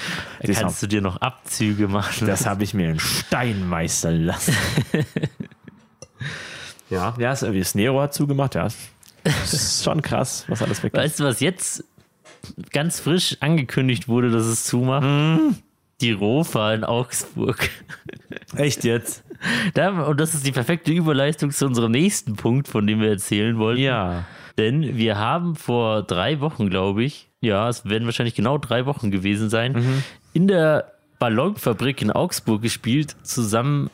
da kannst du dir noch Abzüge machen. Das habe ich mir in Stein meistern lassen. [LAUGHS] ja, ja, das Nero hat zugemacht, ja. Das ist schon krass, was alles weg ist. Weißt du, was jetzt ganz frisch angekündigt wurde, dass es zumacht? Mhm. Girofa in Augsburg. [LAUGHS] Echt jetzt? Da, und das ist die perfekte Überleistung zu unserem nächsten Punkt, von dem wir erzählen wollten. Ja. Denn wir haben vor drei Wochen, glaube ich, ja, es werden wahrscheinlich genau drei Wochen gewesen sein, Mhm. in der Ballonfabrik in Augsburg gespielt, zusammen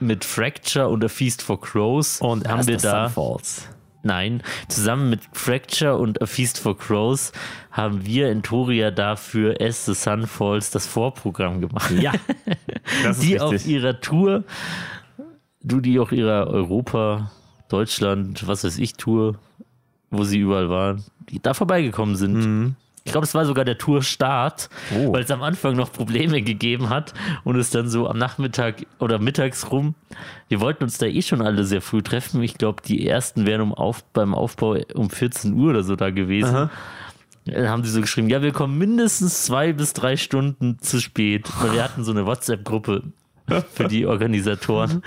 mit Fracture und A Feast for Crows. Und haben wir da, Sun Falls. Nein, zusammen mit Fracture und A Feast for Crows haben wir in Toria dafür As the Sun Falls das Vorprogramm gemacht. Ja. Das die auf ihrer Tour, du die auch ihrer Europa, Deutschland, was weiß ich, Tour, wo sie überall waren, die da vorbeigekommen sind. Ich glaube, es war sogar der Tourstart, Oh. weil es am Anfang noch Probleme gegeben hat und es dann so am Nachmittag oder mittags rum. Wir wollten uns da eh schon alle sehr früh treffen. Ich glaube, die ersten wären um auf, beim Aufbau um 14 Uhr oder so da gewesen. Aha. Dann haben sie so geschrieben, ja, wir kommen mindestens zwei bis drei Stunden zu spät. Weil wir hatten so eine WhatsApp-Gruppe [LAUGHS] für die Organisatoren.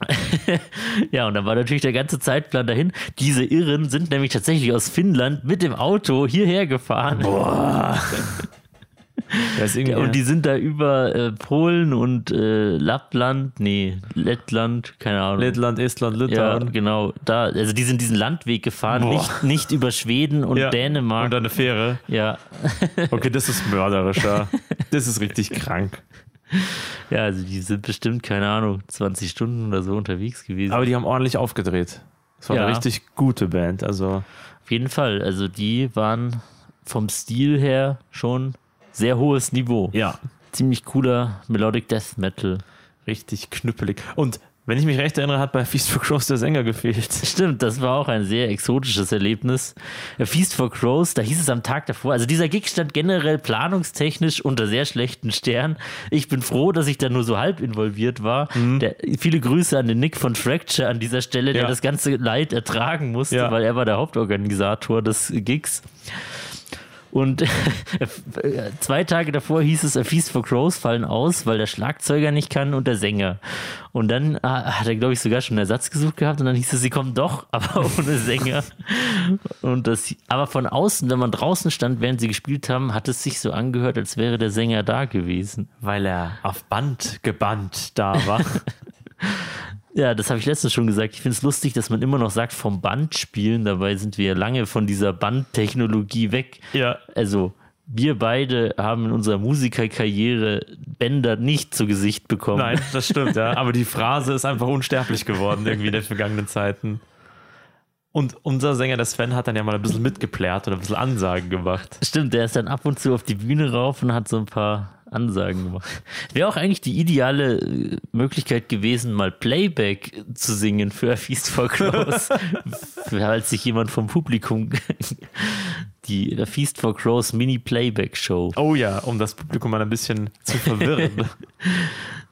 [LAUGHS] ja, und dann war natürlich der ganze Zeitplan dahin. Diese Irren sind nämlich tatsächlich aus Finnland mit dem Auto hierher gefahren. [LAUGHS] Ist irgendwie, Und die sind da über äh, Polen und äh, Lappland, nee, Lettland, keine Ahnung. Lettland, Estland, ja, Litauen. genau. Da, also die sind diesen Landweg gefahren, Boah. nicht, nicht über Schweden und Ja. Dänemark. Und eine Fähre. ja. Okay, das ist mörderischer. [LAUGHS] Das ist richtig krank. [LAUGHS] Ja, also die sind bestimmt, keine Ahnung, 20 Stunden oder so unterwegs gewesen. Aber die haben ordentlich aufgedreht. Das war Ja. eine richtig gute Band. Also, Auf jeden Fall, also die waren vom Stil her schon sehr hohes Niveau. ja, Ziemlich cooler Melodic Death Metal. richtig knüppelig. Und wenn ich mich recht erinnere, hat bei Feast for Crows der Sänger gefehlt. Stimmt, das war auch ein sehr exotisches Erlebnis. Feast for Crows, da hieß es am Tag davor, also dieser Gig stand generell planungstechnisch unter sehr schlechten Sternen. Ich bin froh, dass ich da nur so halb involviert war. Der, viele Grüße an den Nick von Fracture an dieser Stelle, der Ja. das ganze Leid ertragen musste, Ja. weil er war der Hauptorganisator des Gigs. Und [LAUGHS] zwei Tage davor hieß es, A Feast for Crows fallen aus, weil der Schlagzeuger nicht kann und der Sänger. Und dann ah, hat er, glaube ich, sogar schon einen Ersatz gesucht gehabt und dann hieß es, sie kommen doch, [LAUGHS] aber ohne Sänger. Und das, aber von außen, wenn man draußen stand, während sie gespielt haben, hat es sich so angehört, als wäre der Sänger da gewesen. Weil er auf Band gebannt da war. [LAUGHS] Ja, das habe ich letztens schon gesagt. Ich finde es lustig, dass man immer noch sagt, vom Band spielen. Dabei sind wir lange von dieser Bandtechnologie weg. ja. Also, wir beide haben in unserer Musikerkarriere Bänder nicht zu Gesicht bekommen. Nein, das [LAUGHS] stimmt, ja. Aber die Phrase ist einfach unsterblich geworden, irgendwie in den vergangenen Zeiten. Und unser Sänger, der Sven, hat dann ja mal ein bisschen mitgeplärt oder ein bisschen Ansagen gemacht. Stimmt, der ist dann ab und zu auf die Bühne rauf und hat so ein paar Ansagen gemacht. Wäre auch eigentlich die ideale äh, Möglichkeit gewesen, mal Playback zu singen für A Feast for Crows. [LAUGHS] Falls sich jemand vom Publikum [LAUGHS] die A Feast for Crows Mini-Playback-Show. Oh ja, um das Publikum mal ein bisschen zu [LAUGHS] verwirren.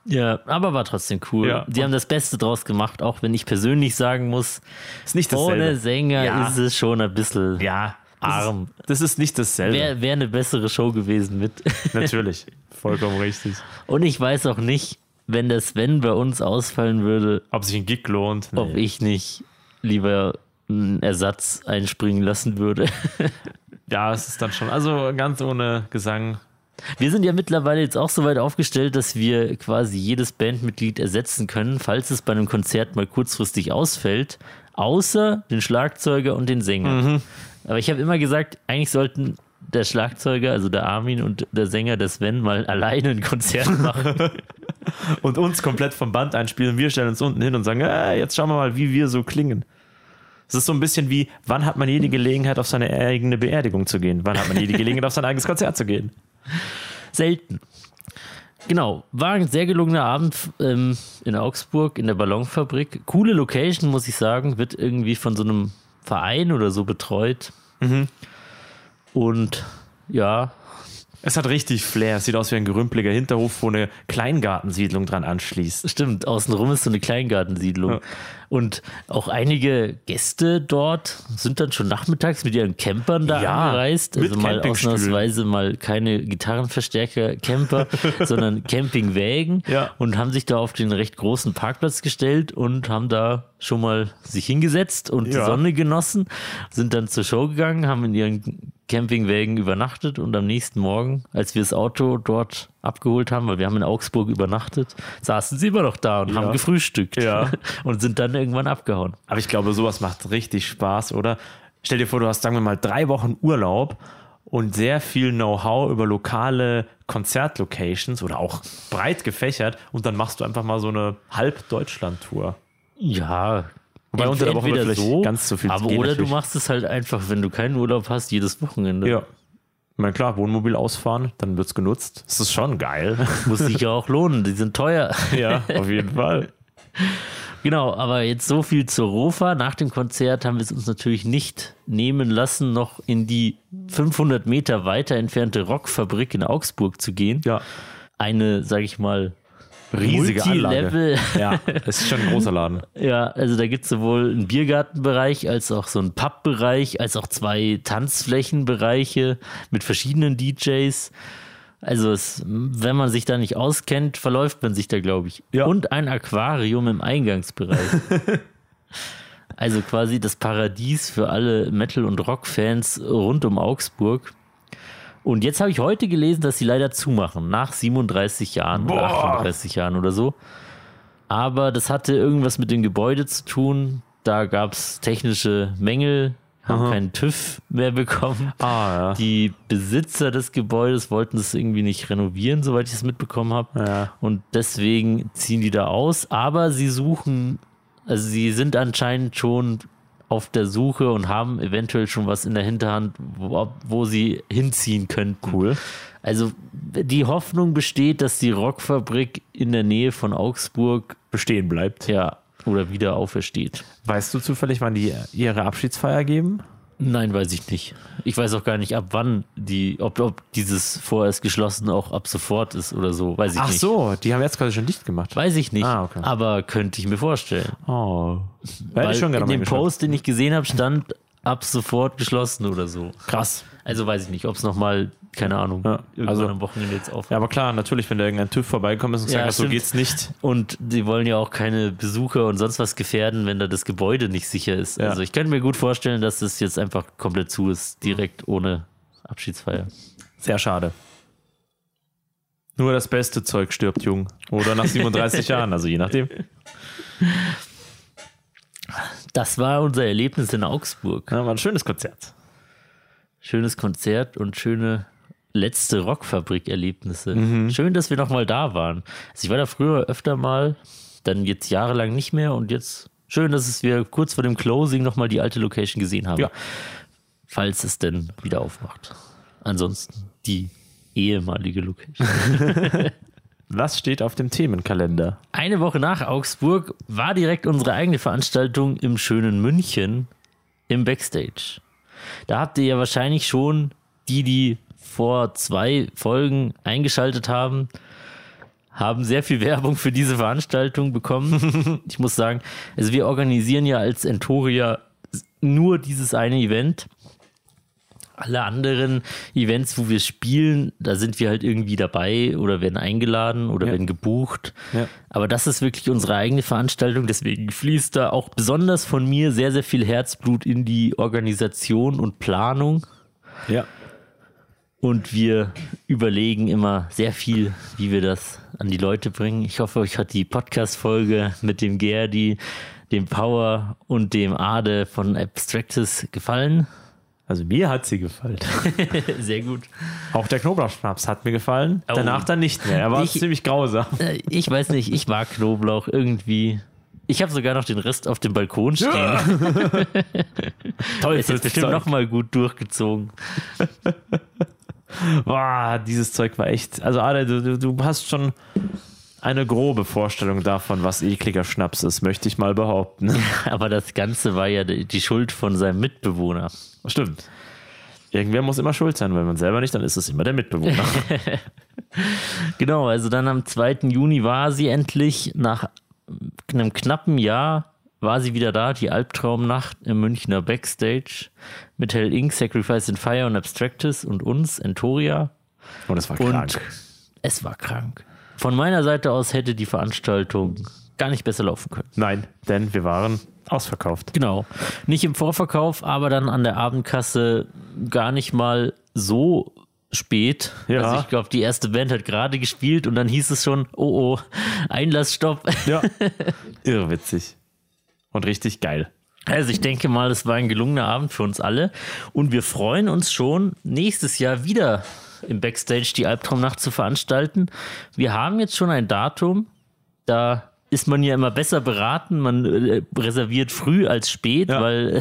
Ja, aber war trotzdem cool. Ja. Die haben das Beste draus gemacht, auch wenn ich persönlich sagen muss, ist nicht ohne. Sänger Ja. ist es schon ein bisschen Ja, arm. Das ist nicht dasselbe. Wäre wär eine bessere Show gewesen mit. [LAUGHS] Natürlich. Vollkommen richtig. Und ich weiß auch nicht, wenn der Sven bei uns ausfallen würde, Ob sich ein Gig lohnt. Nee. ob ich nicht lieber einen Ersatz einspringen lassen würde. [LAUGHS] Ja, es ist dann schon. Also ganz ohne Gesang. Wir sind ja mittlerweile jetzt auch so weit aufgestellt, dass wir quasi jedes Bandmitglied ersetzen können, falls es bei einem Konzert mal kurzfristig ausfällt, außer den Schlagzeuger und den Sänger. Aber ich habe immer gesagt, eigentlich sollten der Schlagzeuger, also der Armin und der Sänger, der Sven, mal alleine ein Konzert [LAUGHS] machen. Und uns komplett vom Band einspielen. Wir stellen uns unten hin und sagen, äh, jetzt schauen wir mal, wie wir so klingen. Es ist so ein bisschen wie, wann hat man je die Gelegenheit, auf seine eigene Beerdigung zu gehen? Wann hat man je die Gelegenheit, auf sein eigenes Konzert zu gehen? Selten. Genau, war ein sehr gelungener Abend ähm, in Augsburg in der Ballonfabrik. Coole Location, muss ich sagen, wird irgendwie von so einem Verein oder so betreut. Und ja, Es hat richtig Flair. Es sieht aus wie ein gerümpeliger Hinterhof, wo eine Kleingartensiedlung dran anschließt. stimmt, außenrum ist so eine Kleingartensiedlung. Ja. Und auch einige Gäste dort sind dann schon nachmittags mit ihren Campern da Ja, angereist. Also mal ausnahmsweise mal keine Gitarrenverstärker-Camper, [LAUGHS] sondern Campingwägen Ja. und haben sich da auf den recht großen Parkplatz gestellt und haben da schon mal sich hingesetzt und die Ja. Sonne genossen, sind dann zur Show gegangen, haben in ihren Campingwägen übernachtet und am nächsten Morgen, als wir das Auto dort abgeholt haben, weil wir haben in Augsburg übernachtet, saßen sie immer noch da und Ja. haben gefrühstückt Ja. [LAUGHS] und sind dann irgendwann abgehauen. Aber ich glaube, sowas macht richtig Spaß, oder? Stell dir vor, du hast, sagen wir mal, drei Wochen Urlaub und sehr viel Know-how über lokale Konzertlocations oder auch breit gefächert und dann machst du einfach mal so eine Halb-Deutschland-Tour. Ja. Wobei unter der Woche wird vielleicht ganz so viel aber oder natürlich. du machst es halt einfach, wenn du keinen Urlaub hast, jedes Wochenende. Ja. Ich meine, klar, Wohnmobil ausfahren, dann wird es genutzt. Das ist schon geil. Muss sich ja auch lohnen, die sind teuer. ja, auf jeden Fall. [LAUGHS] Genau, aber jetzt so viel zur Rofa. Nach dem Konzert haben wir es uns natürlich nicht nehmen lassen, noch in die 500 Meter weiter entfernte Rockfabrik in Augsburg zu gehen. Ja. Eine, sage ich mal, Riesige Anlage. Ja, es ist schon ein großer Laden. [LAUGHS] Ja, also da gibt es sowohl einen Biergartenbereich als auch so einen Pubbereich, als auch zwei Tanzflächenbereiche mit verschiedenen DJs. Also es, wenn man sich da nicht auskennt, verläuft man sich da, glaube ich. Ja. Und ein Aquarium im Eingangsbereich. [LAUGHS] also quasi das Paradies für alle Metal- und Rock-Fans rund um Augsburg. Und jetzt habe ich heute gelesen, dass sie leider zumachen, nach 37 Jahren oder Boah. 38 Jahren oder so. Aber das hatte irgendwas mit dem Gebäude zu tun. Da gab es technische Mängel, haben keinen TÜV mehr bekommen. Ah, ja. Die Besitzer des Gebäudes wollten es irgendwie nicht renovieren, soweit ich es mitbekommen habe. Ja. Und deswegen ziehen die da aus. Aber sie suchen, also sie sind anscheinend schon auf der Suche und haben eventuell schon was in der Hinterhand, wo, wo sie hinziehen könnten. Cool. Also die Hoffnung besteht, dass die Rockfabrik in der Nähe von Augsburg Bestehen bleibt. ja oder wieder aufersteht. Weißt du zufällig, wann die ihre Abschiedsfeier geben? Nein, weiß ich nicht. Ich weiß auch gar nicht, ab wann die, ob, ob dieses vorerst geschlossen auch ab sofort ist oder so. Weiß ich Ach nicht. so, die haben jetzt quasi schon dicht gemacht. Weiß ich nicht. Ah, okay. Aber könnte ich mir vorstellen. Oh. Weil ich schon in dem. Post, den ich gesehen habe, stand ab sofort geschlossen oder so. Krass. Also weiß ich nicht, ob es nochmal, keine Ahnung, Ja, also- am Wochenende jetzt auf. Ja, aber klar, natürlich, wenn da irgendein TÜV vorbeikommt und sagt, Ja, so geht's nicht. Und die wollen ja auch keine Besucher und sonst was gefährden, wenn da das Gebäude nicht sicher ist. Ja. Also ich könnte mir gut vorstellen, dass das jetzt einfach komplett zu ist, direkt ohne Abschiedsfeier. Sehr schade. Nur das beste Zeug stirbt jung. Oder nach 37 [LAUGHS] Jahren, also je nachdem. Das war unser Erlebnis in Augsburg. Ja, war ein schönes Konzert. Schönes Konzert und schöne letzte Rockfabrik-Erlebnisse. Schön, dass wir nochmal da waren. Also ich war da früher öfter mal, dann jetzt jahrelang nicht mehr und jetzt schön, dass es wir kurz vor dem Closing nochmal die alte Location gesehen haben. Ja. Falls es denn wieder aufmacht. Ansonsten die ehemalige Location. [LAUGHS] [LAUGHS] Was steht auf dem Themenkalender? Eine Woche nach Augsburg war direkt unsere eigene Veranstaltung im schönen München im Backstage. Da habt ihr ja wahrscheinlich schon die, die vor zwei Folgen eingeschaltet haben, haben sehr viel Werbung für diese Veranstaltung bekommen. [LAUGHS] ich muss sagen, also wir organisieren ja als Entoria nur dieses eine Event. Alle anderen Events, wo wir spielen, da sind wir halt irgendwie dabei oder werden eingeladen oder Ja. werden gebucht. Ja. Aber das ist wirklich unsere eigene Veranstaltung, deswegen fließt da auch besonders von mir sehr, sehr viel Herzblut in die Organisation und Planung. Ja. Und wir überlegen immer sehr viel, wie wir das an die Leute bringen. Ich hoffe, euch hat die Podcast-Folge mit dem Gerdi, dem Power und dem Ade von Abstractus gefallen. Also mir hat sie gefallen. [LAUGHS] Sehr gut. Auch der Knoblauchschnaps hat mir gefallen. Oh. Danach dann nicht mehr. Er war Ich- ziemlich grausam. Äh, Ich weiß nicht, ich mag Knoblauch irgendwie. Ich habe sogar noch den Rest auf dem Balkon stehen. [LAUGHS] Toll, Ist jetzt bestimmt noch mal gut durchgezogen. Boah, dieses Zeug war echt. Also, Ade, du, du, hast schon eine grobe Vorstellung davon, was ekliger Schnaps ist, möchte ich mal behaupten. [LAUGHS] Aber das Ganze war ja die die Schuld von seinem Mitbewohner. Stimmt. Irgendwer muss immer schuld sein. Wenn man selber nicht, dann ist es immer der Mitbewohner. [LAUGHS] Genau, also dann am 2. Juni war sie endlich, nach einem knappen Jahr war sie wieder da, die Albtraumnacht im Münchner Backstage mit Hell Inc., Sacrifice in Fire und Abstractus und uns, Entoria. Und es war Und krank. es war krank. Von meiner Seite aus hätte die Veranstaltung gar nicht besser laufen können. Nein, denn wir waren ausverkauft. Genau. Nicht im Vorverkauf, aber dann an der Abendkasse gar nicht mal so spät. Ja. Also ich glaube, die erste Band hat gerade gespielt und dann hieß es schon, oh oh, Einlassstopp. Ja. [LAUGHS] Irrwitzig. Und richtig geil. Also ich denke mal, es war ein gelungener Abend für uns alle und wir freuen uns schon, nächstes Jahr wieder im Backstage die Albtraumnacht zu veranstalten. Wir haben jetzt schon ein Datum, da ist man ja immer besser beraten, man äh, reserviert früh als spät, Ja. weil äh,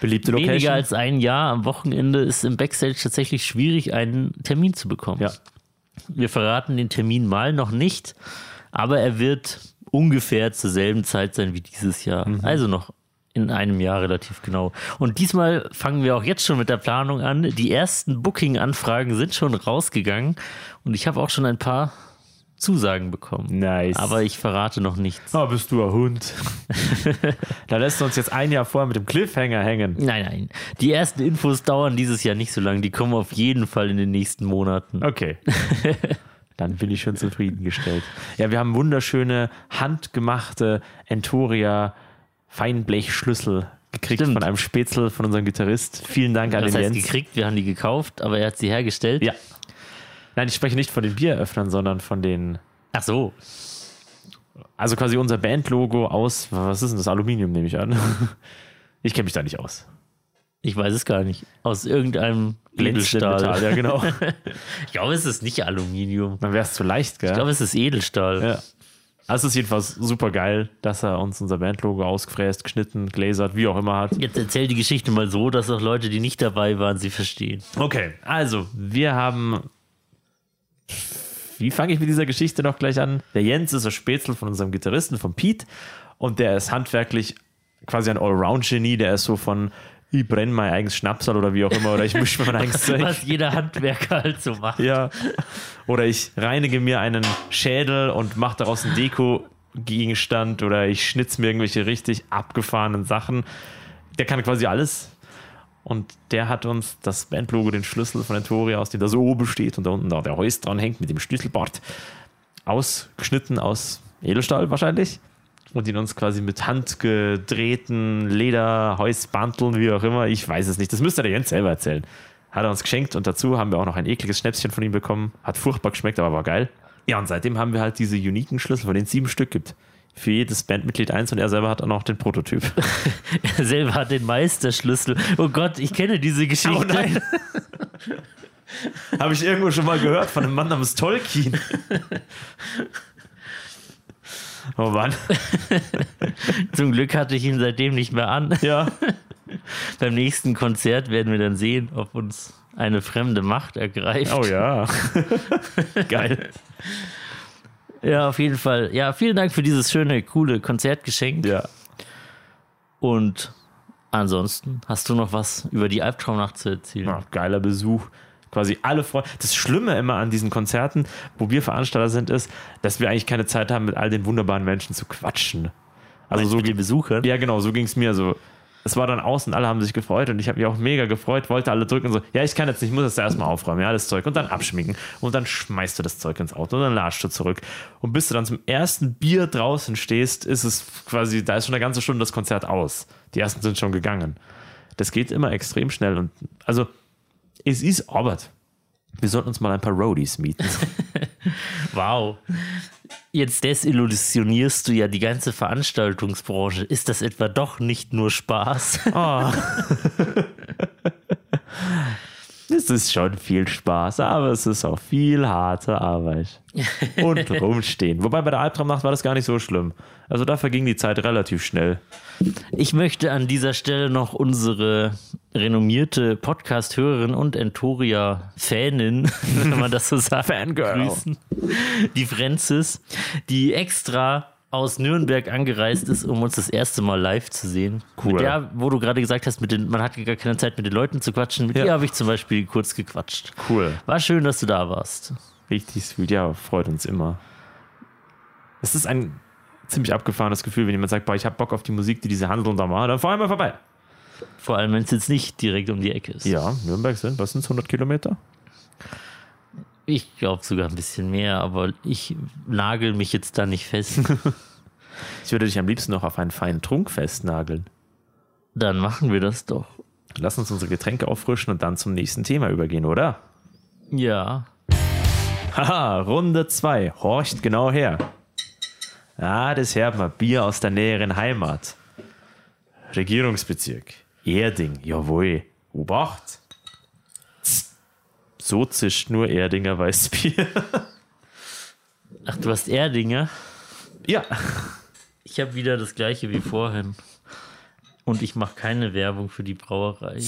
Beliebte Location. weniger als ein Jahr am Wochenende ist im Backstage tatsächlich schwierig, einen Termin zu bekommen. Ja. Wir verraten den Termin mal noch nicht, aber er wird ungefähr zur selben Zeit sein wie dieses Jahr. Mhm. Also noch in einem Jahr relativ genau. Und diesmal fangen wir auch jetzt schon mit der Planung an. Die ersten Booking-Anfragen sind schon rausgegangen und ich habe auch schon ein paar Zusagen bekommen. Nice. Aber ich verrate noch nichts. Ah, bist du ein Hund. [LAUGHS] da lässt du uns jetzt ein Jahr vorher mit dem Cliffhanger hängen. Nein, nein. Die ersten Infos dauern dieses Jahr nicht so lange. Die kommen auf jeden Fall in den nächsten Monaten. Okay. [LAUGHS] Dann bin ich schon zufriedengestellt. Ja, wir haben wunderschöne, handgemachte Entoria Feinblechschlüssel gekriegt Stimmt. von einem Spätzl von unserem Gitarrist. Vielen Dank an Das den heißt Jens. gekriegt, wir haben die gekauft, aber er hat sie hergestellt. Ja. Nein, ich spreche nicht von den Bieröffnern, sondern von den. Ach so. Also quasi unser Bandlogo aus. Was ist denn das? Aluminium, nehme ich an. [LAUGHS] Ich kenne mich da nicht aus. Ich weiß es gar nicht. Aus irgendeinem Edelstahl. Metall, ja, genau. [LAUGHS] Ich glaube, es ist nicht Aluminium. Dann wäre es zu leicht, gell? Ich glaube, es ist Edelstahl. Ja. Also es ist jedenfalls super geil, dass er uns unser Bandlogo ausgefräst, geschnitten, glasert, wie auch immer hat. Jetzt erzähl die Geschichte mal so, dass auch Leute, die nicht dabei waren, sie verstehen. Okay, also wir haben. Wie fange ich mit dieser Geschichte noch gleich an? Der Jens ist ein Spätzle von unserem Gitarristen, von Pete. Und der ist handwerklich quasi ein Allround-Genie. Der ist so von, ich brenne mein eigenes Schnapsal oder wie auch immer, oder ich mische mir mein eigenes [LAUGHS] Zeug. Was jeder Handwerker halt so macht. Ja. Oder ich reinige mir einen Schädel und mache daraus einen Deko-Gegenstand oder ich schnitze mir irgendwelche richtig abgefahrenen Sachen. Der kann quasi alles. Und der hat uns das Bandlogo, den Schlüssel von Entoria, aus dem da so oben steht und da unten da der Holz dran hängt mit dem Schlüsselbart, ausgeschnitten aus Edelstahl wahrscheinlich. Und ihn uns quasi mit handgedrehten Leder, Häusbanteln, wie auch immer, ich weiß es nicht. Das müsste der Jens selber erzählen. Hat er uns geschenkt und dazu haben wir auch noch ein ekliges Schnäpschen von ihm bekommen. Hat furchtbar geschmeckt, aber war geil. Ja, und seitdem haben wir halt diese uniken Schlüssel, von denen es sieben Stück gibt. Für jedes Bandmitglied eins und er selber hat auch noch den Prototyp. [LAUGHS] Er selber hat den Meisterschlüssel. Oh Gott, ich kenne diese Geschichte. [LAUGHS] Habe ich irgendwo schon mal gehört von einem Mann namens Tolkien. [LAUGHS] Oh Mann. [LAUGHS] Zum Glück hatte ich ihn seitdem nicht mehr an. Ja. [LAUGHS] Beim nächsten Konzert werden wir dann sehen, ob uns eine fremde Macht ergreift. Oh ja. [LAUGHS] Geil. Ja, auf jeden Fall. Ja, vielen Dank für dieses schöne, coole Konzertgeschenk. Ja. Und ansonsten, hast du noch was über die Albtraumnacht zu erzählen? Ja, geiler Besuch. Quasi alle Freunde. Das Schlimme immer an diesen Konzerten, wo wir Veranstalter sind, ist, dass wir eigentlich keine Zeit haben, mit all den wunderbaren Menschen zu quatschen. Also so mit den Besuchern? Ja, genau, so ging es mir. So, es war dann außen, alle haben sich gefreut und ich habe mich auch mega gefreut, wollte alle drücken und so, ja, ich kann jetzt nicht, ich muss das erstmal aufräumen, ja, das Zeug und dann abschminken und dann schmeißt du das Zeug ins Auto und dann latschst du zurück. Und bis du dann zum ersten Bier draußen stehst, ist es quasi, da ist schon eine ganze Stunde das Konzert aus. Die ersten sind schon gegangen. Das geht immer extrem schnell und also es ist Arbeit. Wir sollten uns mal ein paar Roadies mieten. [LAUGHS] Wow. Jetzt desillusionierst du ja die ganze Veranstaltungsbranche. Ist das etwa doch nicht nur Spaß? [LAUGHS] Es ist schon viel Spaß, aber es ist auch viel harte Arbeit. [LAUGHS] Und rumstehen. Wobei bei der Albtraumnacht war das gar nicht so schlimm. Also da verging die Zeit relativ schnell. Ich möchte an dieser Stelle noch unsere renommierte Podcast-Hörerin und Entoria-Fanin, [LAUGHS] wenn man das so sagt, Fangirl. grüßen. Die Francis, die extra aus Nürnberg angereist ist, um uns das erste Mal live zu sehen. Cool. Mit der, wo du gerade gesagt hast, mit den, man hat gar keine Zeit mit den Leuten zu quatschen. Mit Ja. ihr habe ich zum Beispiel kurz gequatscht. Cool. War schön, dass du da warst. Richtig sweet. Ja, freut uns immer. Es ist ein ziemlich abgefahrenes Gefühl, wenn jemand sagt, boah, ich habe Bock auf die Musik, die diese Handlung da macht, dann fahr einmal vorbei. Vor allem, wenn es jetzt nicht direkt um die Ecke ist. Ja, Nürnberg sind, was sind es, 100 Kilometer? Ich glaube sogar ein bisschen mehr, aber ich nagel mich jetzt da nicht fest. [LAUGHS] Ich würde dich am liebsten noch auf einen feinen Trunk festnageln. Dann machen wir das doch. Lass uns unsere Getränke auffrischen und dann zum nächsten Thema übergehen, oder? Ja. Haha, Runde 2. Horcht genau her. Ah, das hört man. Bier aus der näheren Heimat. Regierungsbezirk. Erding, jawohl. Obacht. So zischt nur Erdinger Weißbier. Ach, du hast Erdinger? ja. Ich habe wieder das gleiche wie vorhin. Und ich mache keine Werbung für die Brauerei.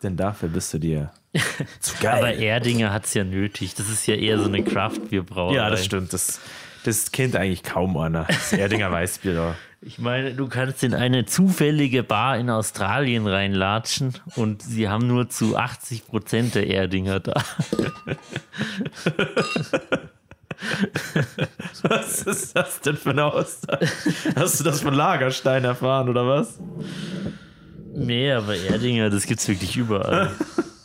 Denn dafür bist du dir [LAUGHS] zu Aber Erdinger hat es ja nötig. Das ist ja eher so eine Craft-Bier-Brauerei. Ja, das stimmt. Das, das kennt eigentlich kaum einer. Das Erdinger [LAUGHS] Weißbier da. Ich meine, du kannst in eine zufällige Bar in Australien reinlatschen und sie haben nur zu 80 Prozent der Erdinger da. [LAUGHS] Was ist das denn für eine Aussage? Hast du das von Lagerstein erfahren oder was? Nee, aber Erdinger, das gibt's wirklich überall.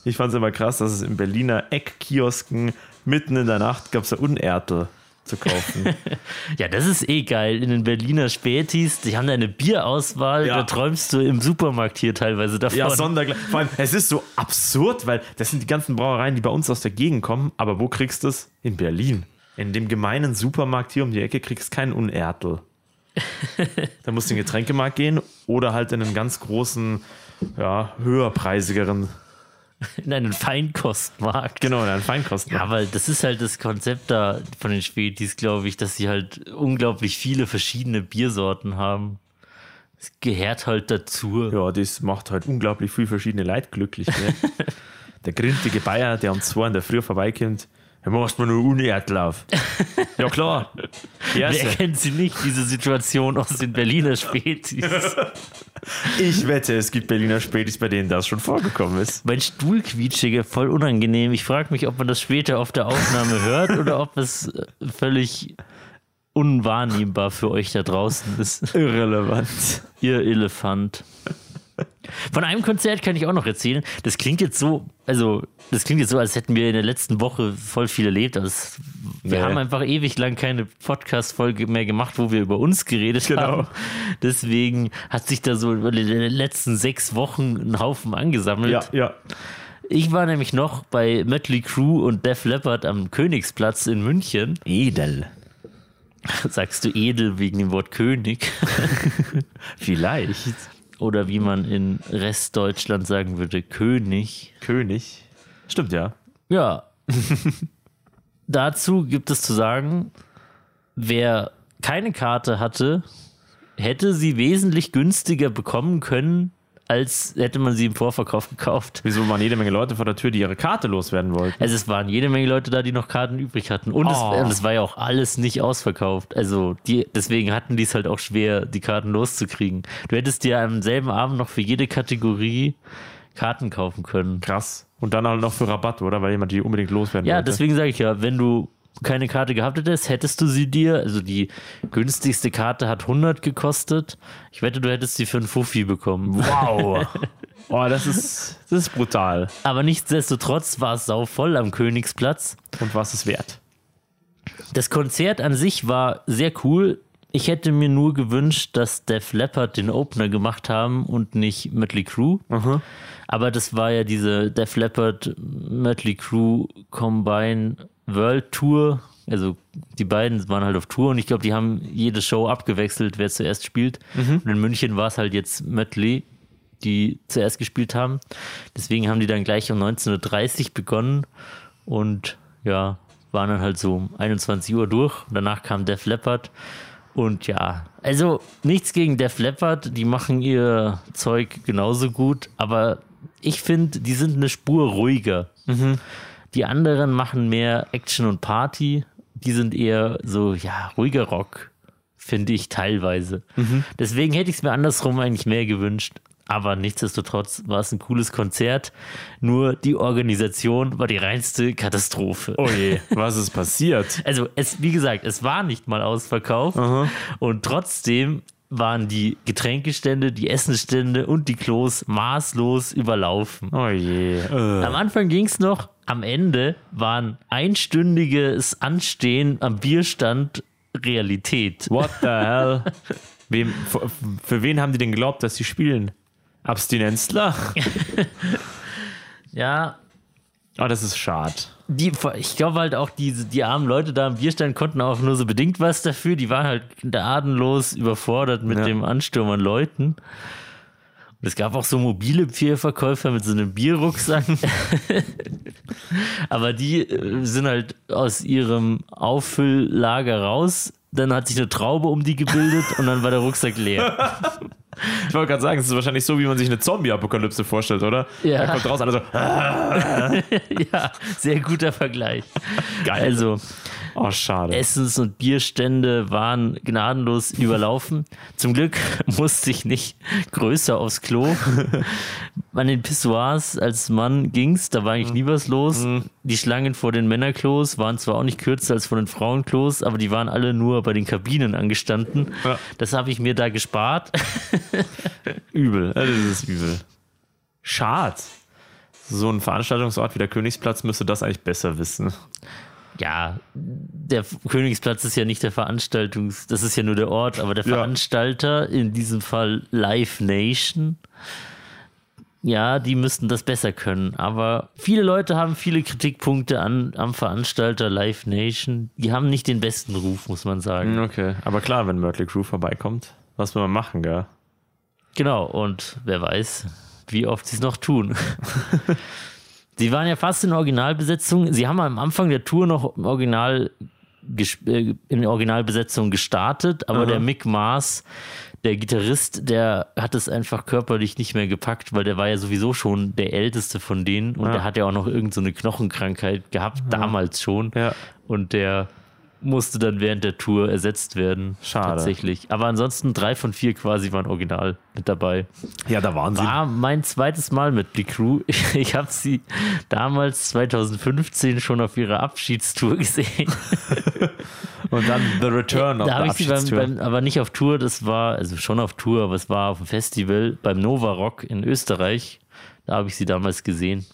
Ich fand es immer krass, dass es in Berliner Eckkiosken mitten in der Nacht gab es da Unertel zu kaufen. [LAUGHS] Ja, das ist eh geil. In den Berliner Spätis, die haben da eine Bierauswahl, Ja. da träumst du im Supermarkt hier teilweise davon. ja, Sondergleich. Vor allem, es ist so absurd, weil das sind die ganzen Brauereien, die bei uns aus der Gegend kommen. Aber wo kriegst du es? In Berlin. In dem gemeinen Supermarkt hier um die Ecke kriegst du keinen Unertel. [LAUGHS] da musst du in den Getränkemarkt gehen oder halt in einen ganz großen, ja, höherpreisigeren, in einen Feinkostmarkt. genau, in einen Feinkosten. Ja, aber das ist halt das Konzept da von den Spätis, glaube ich, dass sie halt unglaublich viele verschiedene Biersorten haben. Es gehört halt dazu. Ja, das macht halt unglaublich viel verschiedene Leute glücklich. Ne? [LAUGHS] der grintige Bayer, der um zwei in der Früh vorbeikommt, ja, machst mir nur Unertel auf. [LAUGHS] ja, klar. Ja, Wer kennt sie nicht, diese Situation aus den Berliner Spätis? ich wette, es gibt Berliner Spätis, bei denen das schon vorgekommen ist. Mein Stuhl quietschige, voll unangenehm. Ich frage mich, ob man das später auf der Aufnahme hört oder ob es äh, völlig unwahrnehmbar für euch da draußen ist. Irrelevant. Ihr Elefant. Von einem Konzert kann ich auch noch erzählen. Das klingt jetzt so, also das klingt jetzt so, als hätten wir in der letzten Woche voll viel erlebt. Es, wir Nee. haben einfach ewig lang keine Podcast-Folge mehr gemacht, wo wir über uns geredet Genau. haben. Deswegen hat sich da so über die letzten sechs Wochen ein Haufen angesammelt. Ja, ja. Ich war nämlich noch bei Mötley Crew und Def Leppard am Königsplatz in München. Edel. Sagst du edel wegen dem Wort König? [LAUGHS] Vielleicht. Oder wie man in Restdeutschland sagen würde, König. König. Stimmt, ja. Ja. [LAUGHS] Dazu gibt es zu sagen, wer keine Karte hatte, hätte sie wesentlich günstiger bekommen können, als hätte man sie im Vorverkauf gekauft. Wieso waren jede Menge Leute vor der Tür, die ihre Karte loswerden wollten? Also es waren jede Menge Leute da, die noch Karten übrig hatten. Und, es, Oh. und es war ja auch alles nicht ausverkauft. Also die, deswegen hatten die es halt auch schwer, die Karten loszukriegen. Du hättest dir am selben Abend noch für jede Kategorie Karten kaufen können. Krass. Und dann halt noch für Rabatt, oder? Weil jemand die unbedingt loswerden Ja, wollte. deswegen sage ich ja, wenn du keine Karte gehabt hättest, hättest du sie dir, also die günstigste Karte hat 100 gekostet. Ich wette, du hättest sie für einen Fuffi bekommen. Wow. [LAUGHS] oh, das ist, das ist brutal. Aber nichtsdestotrotz war es sau voll am Königsplatz. Und was ist wert? Das Konzert an sich war sehr cool. Ich hätte mir nur gewünscht, dass Def Leppard den Opener gemacht haben und nicht Mötley Crüe. Aber das war ja diese Def Leppard Mötley Crüe Combine World Tour. Also die beiden waren halt auf Tour und ich glaube, die haben jede Show abgewechselt, wer zuerst spielt. Und in München war es halt jetzt Mötley, die zuerst gespielt haben. Deswegen haben die dann gleich um 19.30 Uhr begonnen und ja, waren dann halt so um 21 Uhr durch. Danach kam Def Leppard. Und ja, also nichts gegen Def Leppard, die machen ihr Zeug genauso gut, aber ich finde, die sind eine Spur ruhiger. Die anderen machen mehr Action und Party, die sind eher so, ja, ruhiger Rock, finde ich teilweise. Deswegen hätte ich es mir andersrum eigentlich mehr gewünscht. Aber nichtsdestotrotz war es ein cooles Konzert. Nur die Organisation war die reinste Katastrophe. Oh je, was ist passiert? [LAUGHS] Also, es, wie gesagt, es war nicht mal ausverkauft. Und trotzdem waren die Getränkestände, die Essenstände und die Klos maßlos überlaufen. Oh je. Äh. Am Anfang ging es noch, am Ende waren einstündiges Anstehen am Bierstand Realität. What the hell? [LAUGHS] Wem, für, für wen haben die denn geglaubt, dass sie spielen? Abstinenzler? [LAUGHS] Ja, Oh, das ist schade. die, ich glaube halt auch, diese, die armen Leute da am Bierstand konnten auch nur so bedingt was dafür. Die waren halt gnadenlos überfordert mit Ja. dem Ansturm an Leuten. Und es gab auch so mobile Bierverkäufer mit so einem Bierrucksack. [LAUGHS] Aber die äh, sind halt aus ihrem Auffülllager raus. Dann hat sich eine Traube um die gebildet und dann war der Rucksack leer. [LAUGHS] Ich wollte gerade sagen, es ist wahrscheinlich so, wie man sich eine Zombie-Apokalypse vorstellt, oder? Ja. Da kommt raus, alle so, [LAUGHS] ja, sehr guter Vergleich. Geil. Also, oh, schade. Essens- und Bierstände waren gnadenlos überlaufen. Zum Glück [LAUGHS] musste ich nicht größer aufs Klo. [LAUGHS] An den Pissoirs als Mann ging's, da war eigentlich nie was los. Die Schlangen vor den Männerklos waren zwar auch nicht kürzer als vor den Frauenklos, aber die waren alle nur bei den Kabinen angestanden. Ja. Das habe ich mir da gespart. [LAUGHS] Übel. Das ist übel. Schade. So ein Veranstaltungsort wie der Königsplatz müsste das eigentlich besser wissen. Ja, der Königsplatz ist ja nicht der Veranstaltungs-, das ist ja nur der Ort, aber der Ja. Veranstalter, in diesem Fall Live Nation, ja, die müssten das besser können. Aber viele Leute haben viele Kritikpunkte an, am Veranstalter Live Nation. Die haben nicht den besten Ruf, muss man sagen. Okay. Aber klar, wenn Mötley Crew vorbeikommt, was will man machen, gell? Genau, und wer weiß, wie oft sie es noch tun. [LAUGHS] sie waren ja fast in Originalbesetzung. Sie haben am Anfang der Tour noch im Original äh, in Originalbesetzung gestartet, aber der Mick Mars, der Gitarrist, der hat es einfach körperlich nicht mehr gepackt, weil der war ja sowieso schon der älteste von denen und Ja. der hat ja auch noch irgendeine so eine Knochenkrankheit gehabt, damals schon. Ja. Und der musste dann während der Tour ersetzt werden. Schade. Tatsächlich. Aber ansonsten drei von vier quasi waren original mit dabei. Ja, da waren sie. War mein zweites Mal mit Big Crew. [LAUGHS] Ich habe sie damals 2015 schon auf ihrer Abschiedstour gesehen. [LAUGHS] Und dann The Return auf da habe der ich sie beim, Abschiedstour. beim, aber nicht auf Tour, das war, also schon auf Tour, aber es war auf dem Festival beim Nova Rock in Österreich. Da habe ich sie damals gesehen.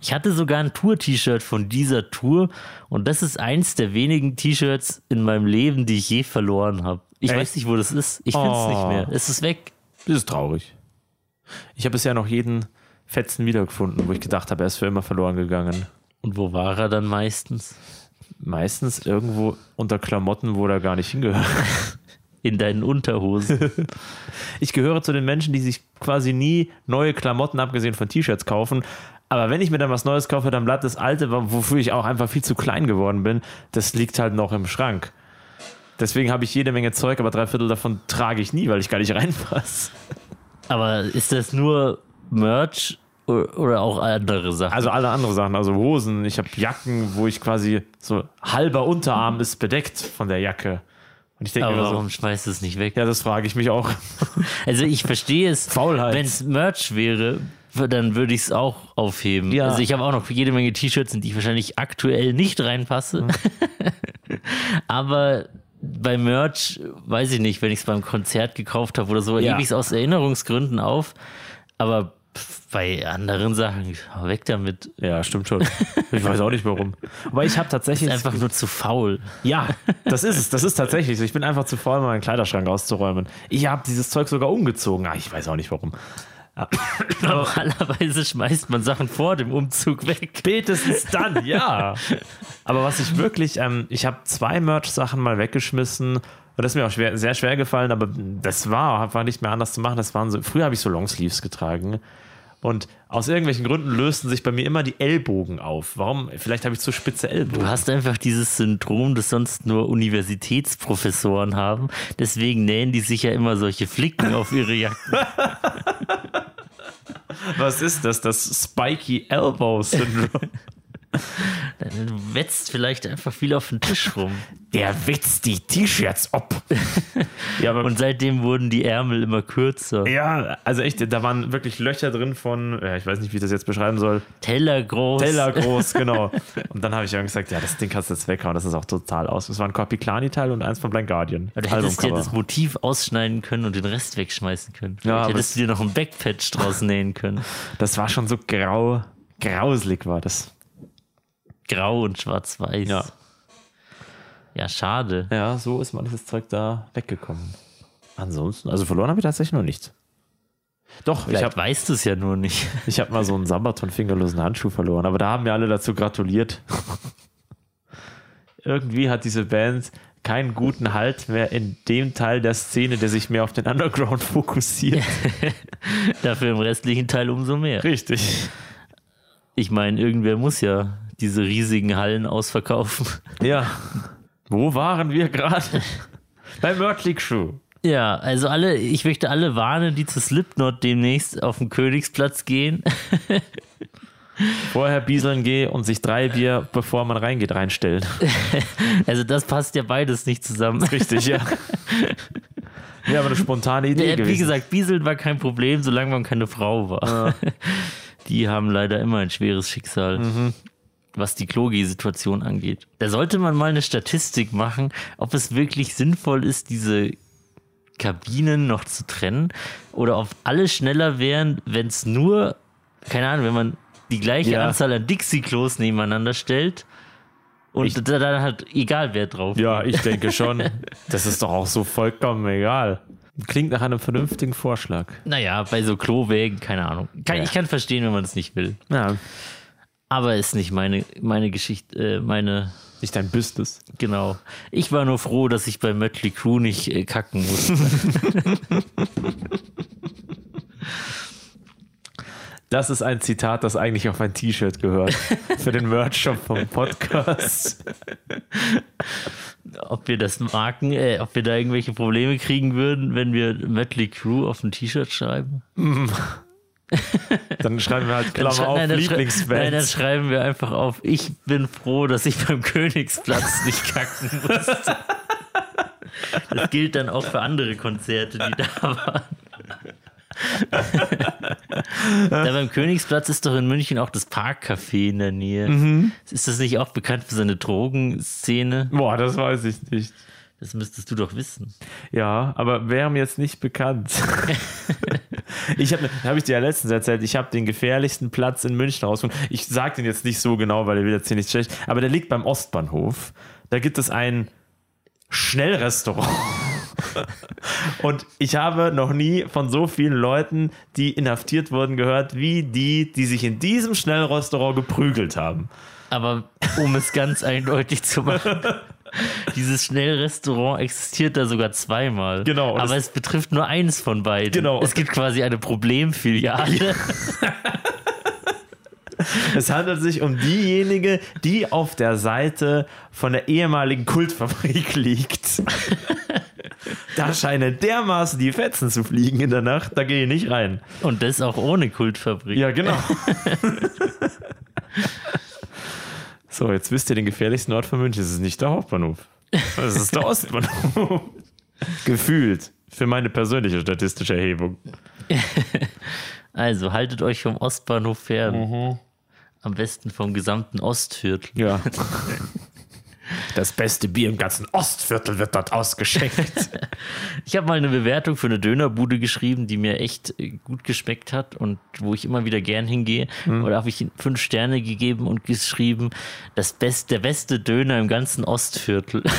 Ich hatte sogar ein Tour-T-Shirt von dieser Tour und das ist eins der wenigen T-Shirts in meinem Leben, die ich je verloren habe. Ich Echt? weiß nicht, wo das ist. Ich finde es Oh. nicht mehr. Es ist weg. Das ist traurig. Ich habe bisher noch jeden Fetzen wiedergefunden, wo ich gedacht habe, er ist für immer verloren gegangen. Und wo war er dann meistens? Meistens irgendwo unter Klamotten, wo er gar nicht hingehört. [LAUGHS] In deinen Unterhosen. Ich gehöre zu den Menschen, die sich quasi nie neue Klamotten, abgesehen von T-Shirts, kaufen. Aber wenn ich mir dann was Neues kaufe, dann bleibt das alte, wofür ich auch einfach viel zu klein geworden bin, das liegt halt noch im Schrank. Deswegen habe ich jede Menge Zeug, aber drei Viertel davon trage ich nie, weil ich gar nicht [LAUGHS] reinpasse. Aber ist das nur Merch oder auch andere Sachen? Also alle andere Sachen, also Hosen, ich habe Jacken, wo ich quasi so halber Unterarm ist bedeckt von der Jacke. Und ich denke aber mir so, warum schmeißt du es nicht weg? ja, das frage ich mich auch. [LAUGHS] Also ich verstehe es. Faulheit. Wenn es Merch wäre, dann würde ich es auch aufheben. Ja. Also ich habe auch noch jede Menge T-Shirts, in die ich wahrscheinlich aktuell nicht reinpasse. Mhm. [LAUGHS] Aber bei Merch, weiß ich nicht, wenn ich es beim Konzert gekauft habe oder so, Ja. hebe ich es aus Erinnerungsgründen auf. Aber bei anderen Sachen, weg damit. Ja, stimmt schon. Ich weiß auch nicht warum. Aber ich habe tatsächlich. Ist einfach nur zu faul. Ja, das ist es. Das ist tatsächlich so. Ich bin einfach zu faul, meinen Kleiderschrank auszuräumen. Ich habe dieses Zeug sogar umgezogen. Ah, ich weiß auch nicht warum. [COUGHS] Normalerweise schmeißt man Sachen vor dem Umzug weg. Spätestens dann, [LAUGHS] ja. Aber was ich wirklich, ähm, ich habe zwei Merch-Sachen mal weggeschmissen. Und das ist mir auch schwer, sehr schwer gefallen, aber das war einfach nicht mehr anders zu machen. Das waren so, früher habe ich so Longsleeves getragen. Und aus irgendwelchen Gründen lösten sich bei mir immer die Ellbogen auf. Warum? Vielleicht habe ich zu spitze Ellbogen. Du hast einfach dieses Syndrom, das sonst nur Universitätsprofessoren haben. Deswegen nähen die sich ja immer solche Flicken auf ihre Jacken. [LAUGHS] Was ist das? Das Spiky Elbow Syndrome. [LAUGHS] [LAUGHS] Du wetzt vielleicht einfach viel auf den Tisch rum. Der witzt die T-Shirts ob. [LAUGHS] ja, aber Und seitdem wurden die Ärmel immer kürzer. ja, also echt, da waren wirklich Löcher drin von, ja, ich weiß nicht, wie ich das jetzt beschreiben soll. Teller groß. Teller groß, [LAUGHS] genau. Und dann habe ich irgendwann gesagt, ja, das Ding kannst du jetzt weghauen, das ist auch total aus. Das war ein Corpiclani-Teil und eins von Blind Guardian. Du hättest dir das Motiv ausschneiden können und den Rest wegschmeißen können. Ja, Vielleicht aber hättest du dir noch ein Backpatch draus nähen können. das war schon so grau, grauselig war das. Grau und schwarz-weiß. Ja. Ja, schade. Ja, so ist manches Zeug da weggekommen. Ansonsten, also verloren habe ich tatsächlich noch nichts. Doch, ich Vielleicht habe weißt du es ja nur nicht. [LAUGHS] ich hab mal so einen Sabaton-fingerlosen Handschuh verloren, aber da haben mir alle dazu gratuliert. [LAUGHS] Irgendwie hat diese Band keinen guten Halt mehr in dem Teil der Szene, der sich mehr auf den Underground [LAUGHS] fokussiert. Dafür im restlichen Teil umso mehr. Richtig. Ich meine, irgendwer muss ja diese riesigen Hallen ausverkaufen. Ja. [LAUGHS] Wo waren wir gerade? Bei Mötley Crew. Ja, also alle, ich möchte alle warnen, die zu Slipknot demnächst auf den Königsplatz gehen. [LAUGHS] Vorher bieseln gehen und sich drei Bier, bevor man reingeht, reinstellen. [LAUGHS] Also das passt ja beides nicht zusammen. Richtig, ja. Ja, aber eine spontane Idee Ja, gewesen. wie gesagt, Bieseln war kein Problem, solange man keine Frau war. Die haben leider immer ein schweres Schicksal, Mhm. Was die Klogi-Situation angeht. Da sollte man mal eine Statistik machen, ob es wirklich sinnvoll ist, diese Kabinen noch zu trennen oder ob alle schneller wären, wenn es nur, keine Ahnung, wenn man die gleiche Ja. Anzahl an Dixie-Klos nebeneinander stellt und Ich- da dann halt egal wer drauf. Ja, ich denke schon. [LAUGHS] Das ist doch auch so vollkommen egal. Klingt nach einem vernünftigen Vorschlag. Naja, bei so Klowägen, keine Ahnung. Kann, Ja. Ich kann verstehen, wenn man es nicht will. Ja, Aber ist nicht meine, meine Geschichte, äh, meine, nicht dein Business. genau. Ich war nur froh, dass ich bei Mötley Crew nicht äh, kacken musste. [LAUGHS] Das ist ein Zitat, das eigentlich auf ein T-Shirt gehört. Für den Merch-Shop vom Podcast. [LAUGHS] ob wir das marken, äh, ob wir da irgendwelche Probleme kriegen würden, wenn wir Mötley Crew auf ein T-Shirt schreiben. [LAUGHS] [LAUGHS] Dann schreiben wir halt Dann Klammer schrei- auf nein, dann Nein, dann schreiben wir einfach auf, ich bin froh, dass ich beim Königsplatz nicht kacken musste. Das gilt dann auch für andere Konzerte, die da waren. da beim Königsplatz ist doch in München auch das Parkcafé in der Nähe. Mhm. Ist das nicht auch bekannt für seine Drogenszene? Boah, das weiß ich nicht. Das müsstest du doch wissen. Ja, aber wäre mir jetzt nicht bekannt. [LAUGHS] ich habe hab ich dir ja letztens erzählt, ich habe den gefährlichsten Platz in München rausgefunden. Ich sage den jetzt nicht so genau, weil der will jetzt hier nicht schlecht, aber der liegt beim Ostbahnhof. Da gibt es ein Schnellrestaurant. [LAUGHS] Und ich habe noch nie von so vielen Leuten, die inhaftiert wurden, gehört, wie die, die sich in diesem Schnellrestaurant geprügelt haben. Aber um es ganz eindeutig zu machen, [LAUGHS] [LAUGHS] dieses Schnellrestaurant existiert da sogar zweimal. Genau, Aber es- es betrifft nur eins von beiden. Genau. Es gibt quasi eine Problemfiliale. [LAUGHS] Es handelt sich um diejenige, die auf der Seite von der ehemaligen Kultfabrik liegt. [LAUGHS] Da scheinen dermaßen die Fetzen zu fliegen in der Nacht, da gehe ich nicht rein. Und das auch ohne Kultfabrik. Ja, genau. So, jetzt wisst ihr den gefährlichsten Ort von München. Es ist nicht der Hauptbahnhof. Es ist der [LAUGHS] Ostbahnhof. Gefühlt. Für meine persönliche statistische Erhebung. [LAUGHS] Also haltet euch vom Ostbahnhof fern. Mhm. Am besten vom gesamten Ostviertel. Ja. [LAUGHS] Das beste Bier im ganzen Ostviertel wird dort ausgeschenkt. [LAUGHS] Ich habe mal eine Bewertung für eine Dönerbude geschrieben, die mir echt äh, gut geschmeckt hat und wo ich immer wieder gern hingehe. Mhm. Oder habe ich fünf Sterne gegeben und geschrieben, das Best, der beste Döner im ganzen Ostviertel. [LAUGHS]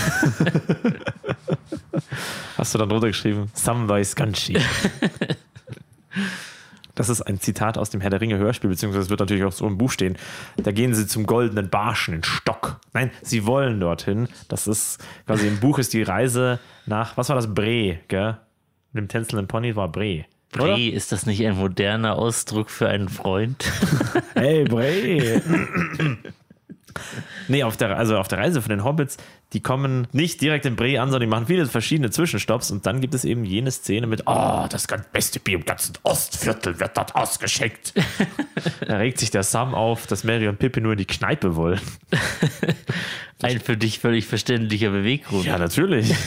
Hast du dann drunter geschrieben? Samwise Ganshi. [LAUGHS] Das ist ein Zitat aus dem Herr der Ringe Hörspiel, beziehungsweise es wird natürlich auch so im Buch stehen. Da gehen sie zum goldenen Barschen in Stock. Nein, sie wollen dorthin. Das ist quasi im Buch ist die Reise nach, was war das? Bre, gell? Mit dem tänzelnden Pony war Bre. Oder? Bre, ist das nicht ein moderner Ausdruck für einen Freund? Hey, Bre. [LAUGHS] nee, auf der, also auf der Reise von den Hobbits, die kommen nicht direkt in Bre an, sondern die machen viele verschiedene Zwischenstopps und dann gibt es eben jene Szene mit, oh, das ganz beste Bier im ganzen Ostviertel wird dort ausgeschenkt. [LAUGHS] da regt sich der Sam auf, dass Mary und Pippi nur in die Kneipe wollen. [LAUGHS] Ein für dich völlig verständlicher Beweggrund. Ja, natürlich. [LAUGHS]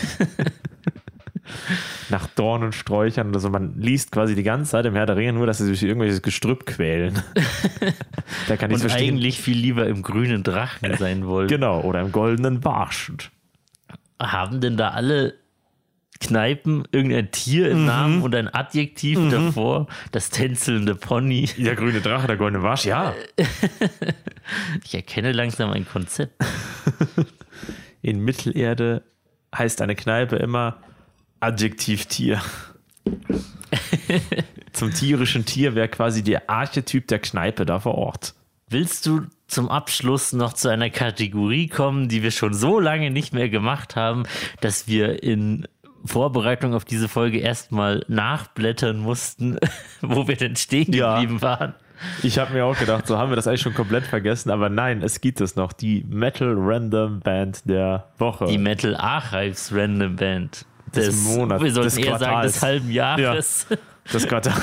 Nach Dorn und Sträuchern. Also man liest quasi die ganze Zeit im Herr der Ringe nur, dass sie sich irgendwelches Gestrüpp quälen. [LAUGHS] da kann ich und verstehen. eigentlich viel lieber im grünen Drachen sein wollen. Genau, oder im goldenen Barsch. Haben denn da alle Kneipen irgendein Tier Mhm. im Namen und ein Adjektiv davor? Das tänzelnde Pony. Der grüne Drache, der goldene Barsch, ja. [LAUGHS] Ich erkenne langsam ein Konzept. [LAUGHS] in Mittelerde heißt eine Kneipe immer Adjektivtier. Zum tierischen Tier wäre quasi der Archetyp der Kneipe da vor Ort. Willst du zum Abschluss noch zu einer Kategorie kommen, die wir schon so lange nicht mehr gemacht haben, dass wir in Vorbereitung auf diese Folge erstmal nachblättern mussten, [LAUGHS] wo wir denn stehen Ja. geblieben waren? Ich habe mir auch gedacht, so haben wir das eigentlich schon komplett vergessen, aber nein, es gibt es noch. Die Metal Random Band der Woche. Die Metal Archives Random Band. Des Monats, Wir sollten des eher sagen, des halben Jahres. das Quartal. [LAUGHS]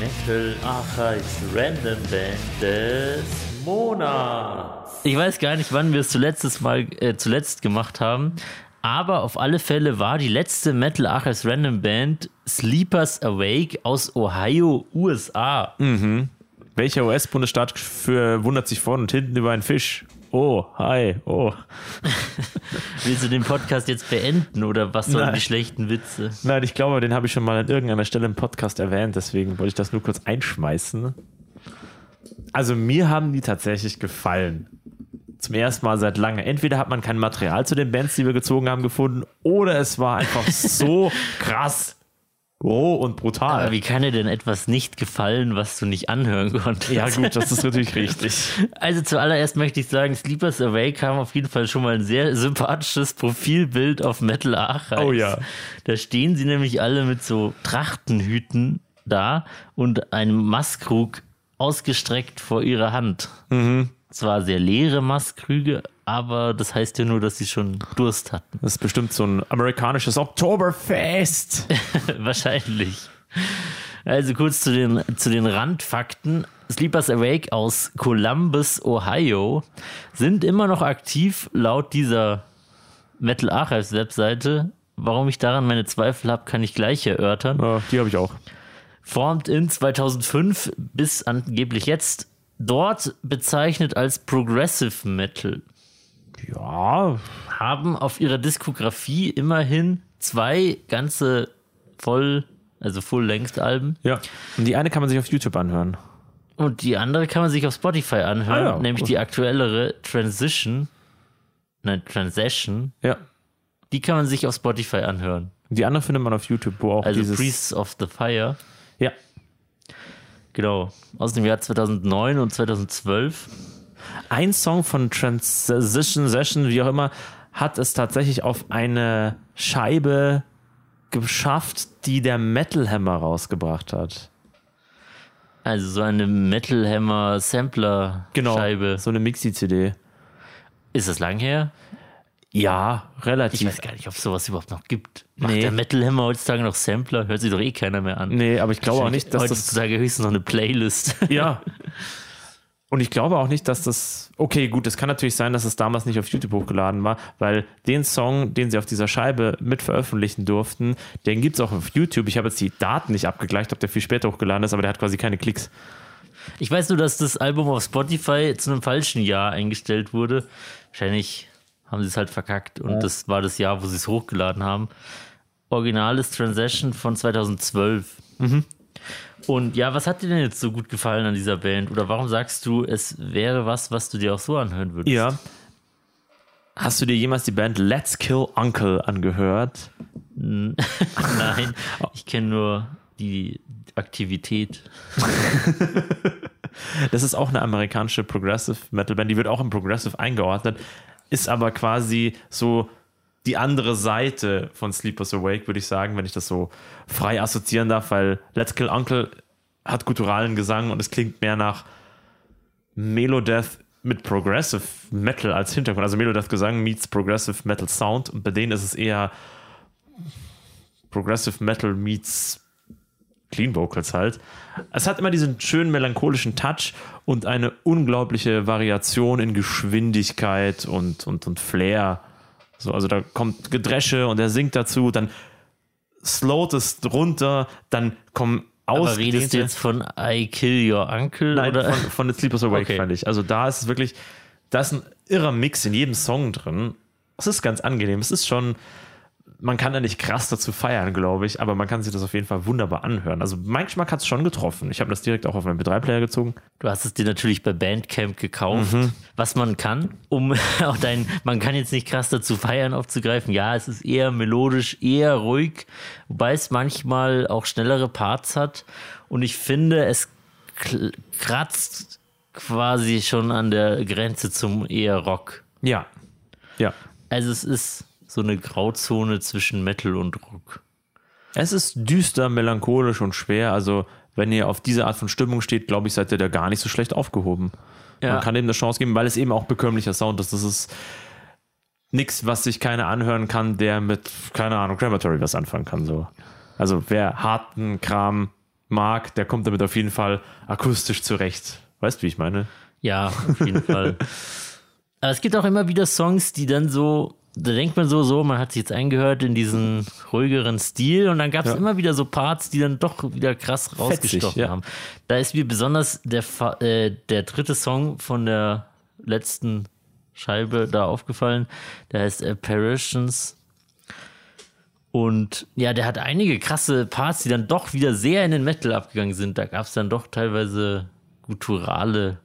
Metal Archives Random Band des Monats. Ich weiß gar nicht, wann wir es zuletzt, Mal, äh, zuletzt gemacht haben, aber auf alle Fälle war die letzte Metal Archives Random Band Sleepers Awake aus Ohio, USA. Welcher US-Bundesstaat wundert sich vorne und hinten über einen Fisch? Oh, hi, oh. [LAUGHS] Willst du den Podcast jetzt beenden oder was sollen Nein. die schlechten Witze? Nein, ich glaube, den habe ich schon mal an irgendeiner Stelle im Podcast erwähnt, deswegen wollte ich das nur kurz einschmeißen. Also mir haben die tatsächlich gefallen. Zum ersten Mal seit lange. Entweder hat man kein Material zu den Bands, die wir gezogen haben, gefunden, oder es war einfach so [LAUGHS] krass roh und brutal. Aber wie kann dir denn etwas nicht gefallen, was du nicht anhören konntest? ja gut, das ist natürlich [LAUGHS] richtig. Also zuallererst möchte ich sagen, Sleepers Awake haben auf jeden Fall schon mal ein sehr sympathisches Profilbild auf Metal Archives. Oh ja. Da stehen sie nämlich alle mit so Trachtenhüten da und einem Maßkrug ausgestreckt vor ihrer Hand. Mhm. Zwar sehr leere Maßkrüge, aber das heißt ja nur, dass sie schon Durst hatten. Das ist bestimmt so ein amerikanisches Oktoberfest. [LAUGHS] Wahrscheinlich. Also kurz zu den, zu den Randfakten. Sleepers Awake aus Columbus, Ohio sind immer noch aktiv laut dieser Metal Archives Webseite. Warum ich daran meine Zweifel habe, kann ich gleich erörtern. Ja, die habe ich auch. Formt in 2005 bis angeblich jetzt. Dort bezeichnet als Progressive Metal. Ja, Haben auf ihrer Diskografie immerhin zwei ganze Voll, also Full-Length-Alben. ja. Und die eine kann man sich auf YouTube anhören. Und die andere kann man sich auf Spotify anhören, Ah ja, nämlich die aktuellere Transition, nein, Transition, Ja. die kann man sich auf Spotify anhören. Die andere findet man auf YouTube, wo auch Also dieses. Priests of the Fire, ja. Genau, aus dem Jahr 2009 und 2012. Ein Song von Transition Session, wie auch immer, hat es tatsächlich auf eine Scheibe geschafft, die der Metal Hammer rausgebracht hat. Also so eine Metal Hammer Sampler Genau. Scheibe. So eine Mixi-CD. Ist das lang her? Ja, Ich relativ. weiß gar nicht, ob es sowas überhaupt noch gibt. Macht Nee. der Metal Hammer heutzutage noch Sampler? Hört sich doch eh keiner mehr an. Nee, aber ich glaube auch nicht, dass das. heutzutage höchstens noch eine Playlist. [LAUGHS] Ja. Und ich glaube auch nicht, dass das. Okay, gut, es kann natürlich sein, dass es damals nicht auf YouTube hochgeladen war, weil den Song, den sie auf dieser Scheibe mit veröffentlichen durften, den gibt es auch auf YouTube. Ich habe jetzt die Daten nicht abgegleicht, ob der viel später hochgeladen ist, aber der hat quasi keine Klicks. Ich weiß nur, dass das Album auf Spotify zu einem falschen Jahr eingestellt wurde. Wahrscheinlich haben sie es halt verkackt und das war das Jahr, wo sie es hochgeladen haben. Original ist Transition von 2012. Mhm. Und ja, was hat dir denn jetzt so gut gefallen an dieser Band? Oder warum sagst du, es wäre was, was du dir auch so anhören würdest? Ja. Hast du dir jemals die Band Let's Kill Uncle angehört? [LAUGHS] Nein, ich kenne nur die Aktivität. [LAUGHS] Das ist auch eine amerikanische Progressive Metal Band, die wird auch im Progressive eingeordnet, ist aber quasi so die andere Seite von Sleepers Awake, würde ich sagen, wenn ich das so frei assoziieren darf, weil Let's Kill Uncle hat gutturalen Gesang und es klingt mehr nach Melodeath mit Progressive Metal als Hintergrund. Also Melodeath Gesang meets Progressive Metal Sound und bei denen ist es eher Progressive Metal meets Clean Vocals halt. Es hat immer diesen schönen melancholischen Touch und eine unglaubliche Variation in Geschwindigkeit und, und, und Flair. So, also da kommt Gedresche und er singt dazu, dann slowt es runter, dann kommen Aber redest du jetzt von I Kill Your Uncle? Nein, oder? von, von The Sleepers Awake Okay. fand ich. Also da ist es wirklich, da ist ein irrer Mix in jedem Song drin. Es ist ganz angenehm. Es ist schon man kann da nicht krass dazu feiern, glaube ich, aber man kann sich das auf jeden Fall wunderbar anhören. Also mein Geschmack hat es schon getroffen. Ich habe das direkt auch auf meinen B3-Player gezogen. Du hast es dir natürlich bei Bandcamp gekauft, was man kann, um [LAUGHS] auch dein, man kann jetzt nicht krass dazu feiern aufzugreifen. Ja, es ist eher melodisch, eher ruhig, wobei es manchmal auch schnellere Parts hat. Und ich finde, es kratzt quasi schon an der Grenze zum eher Rock. Ja. Ja. Also es ist so eine Grauzone zwischen Metal und Rock. Es ist düster, melancholisch und schwer. Also, wenn ihr auf diese Art von Stimmung steht, glaube ich, seid ihr da gar nicht so schlecht aufgehoben. Ja. Man kann dem eine Chance geben, weil es eben auch bekömmlicher Sound ist. Das ist nichts, was sich keiner anhören kann, der mit, keine Ahnung, Crematory was anfangen kann. So. Also, wer harten Kram mag, der kommt damit auf jeden Fall akustisch zurecht. Weißt du, wie ich meine? Ja, auf jeden Fall. [LAUGHS] Aber es gibt auch immer wieder Songs, die dann so, da denkt man so, so, man hat sich jetzt eingehört in diesen ruhigeren Stil und dann gab es Ja. immer wieder so Parts, die dann doch wieder krass rausgestochen ja. haben. Da ist mir besonders der, äh, der dritte Song von der letzten Scheibe da aufgefallen. Der heißt Apparitions. Und ja, der hat einige krasse Parts, die dann doch wieder sehr in den Metal abgegangen sind. Da gab es dann doch teilweise gutturale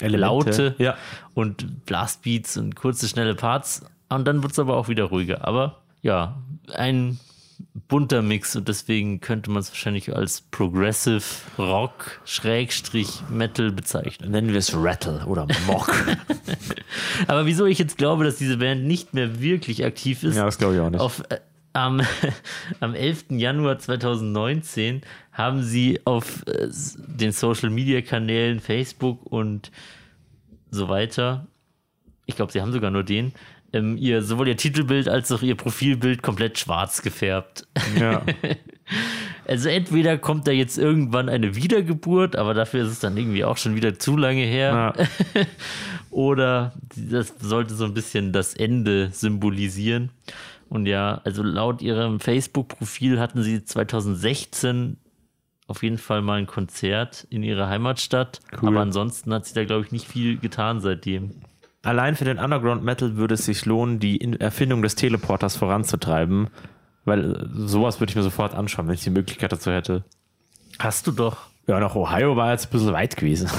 Laute Ja. und Blastbeats und kurze, schnelle Parts. Und dann wird es aber auch wieder ruhiger. Aber ja, ein bunter Mix und deswegen könnte man es wahrscheinlich als Progressive Rock Schrägstrich Metal bezeichnen. Nennen wir es Rattle oder Mock. [LAUGHS] Aber wieso ich jetzt glaube, dass diese Band nicht mehr wirklich aktiv ist, ja, das glaube ich auch nicht. auf, äh, am, [LAUGHS] am 11. Januar 2019 haben sie auf äh, den Social Media Kanälen Facebook und so weiter, ich glaube, sie haben sogar nur den, ähm, ihr, sowohl ihr Titelbild als auch ihr Profilbild komplett schwarz gefärbt. ja. [LAUGHS] Also entweder kommt da jetzt irgendwann eine Wiedergeburt, aber dafür ist es dann irgendwie auch schon wieder zu lange her. ja. [LAUGHS] Oder das sollte so ein bisschen das Ende symbolisieren. Und ja, also laut ihrem Facebook-Profil hatten sie 2016 auf jeden Fall mal ein Konzert in ihrer Heimatstadt. Cool. Aber ansonsten hat sie da, glaube ich, nicht viel getan seitdem. Allein für den Underground Metal würde es sich lohnen, die In- Erfindung des Teleporters voranzutreiben. Weil äh, sowas würde ich mir sofort anschauen, wenn ich die Möglichkeit dazu hätte. Hast du doch. Ja, nach Ohio war jetzt ein bisschen weit gewesen.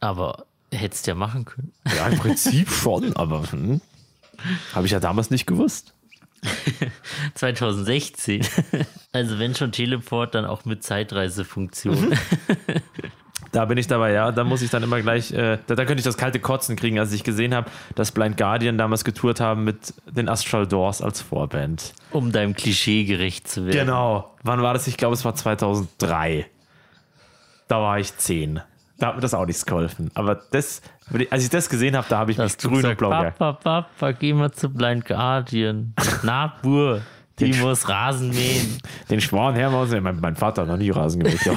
Aber hättest ja machen können. Ja, im Prinzip schon, aber hm, habe ich ja damals nicht gewusst. [LAUGHS] 2016. [LAUGHS] Also wenn schon Teleport, dann auch mit Zeitreisefunktion. [LAUGHS] Da bin ich dabei, ja. Da muss ich dann immer gleich, äh, da, da könnte ich das kalte Kotzen kriegen, als ich gesehen habe, dass Blind Guardian damals getourt haben mit den Astral Doors als Vorband. um deinem Klischee gerecht zu werden. Genau. Wann war das? Ich glaube, es war 2003. Da war ich 10. Da hat mir das auch nichts geholfen. Aber das, als ich das gesehen habe, da habe ich Dass mich du grün und blau. Papa, Papa, geh mal zu Blind Guardian. [LAUGHS] Na, Bur, die muss Rasen mähen. [LAUGHS] Den Schwan. Mein, mein Vater hat noch nie Rasen gemäht. [LAUGHS]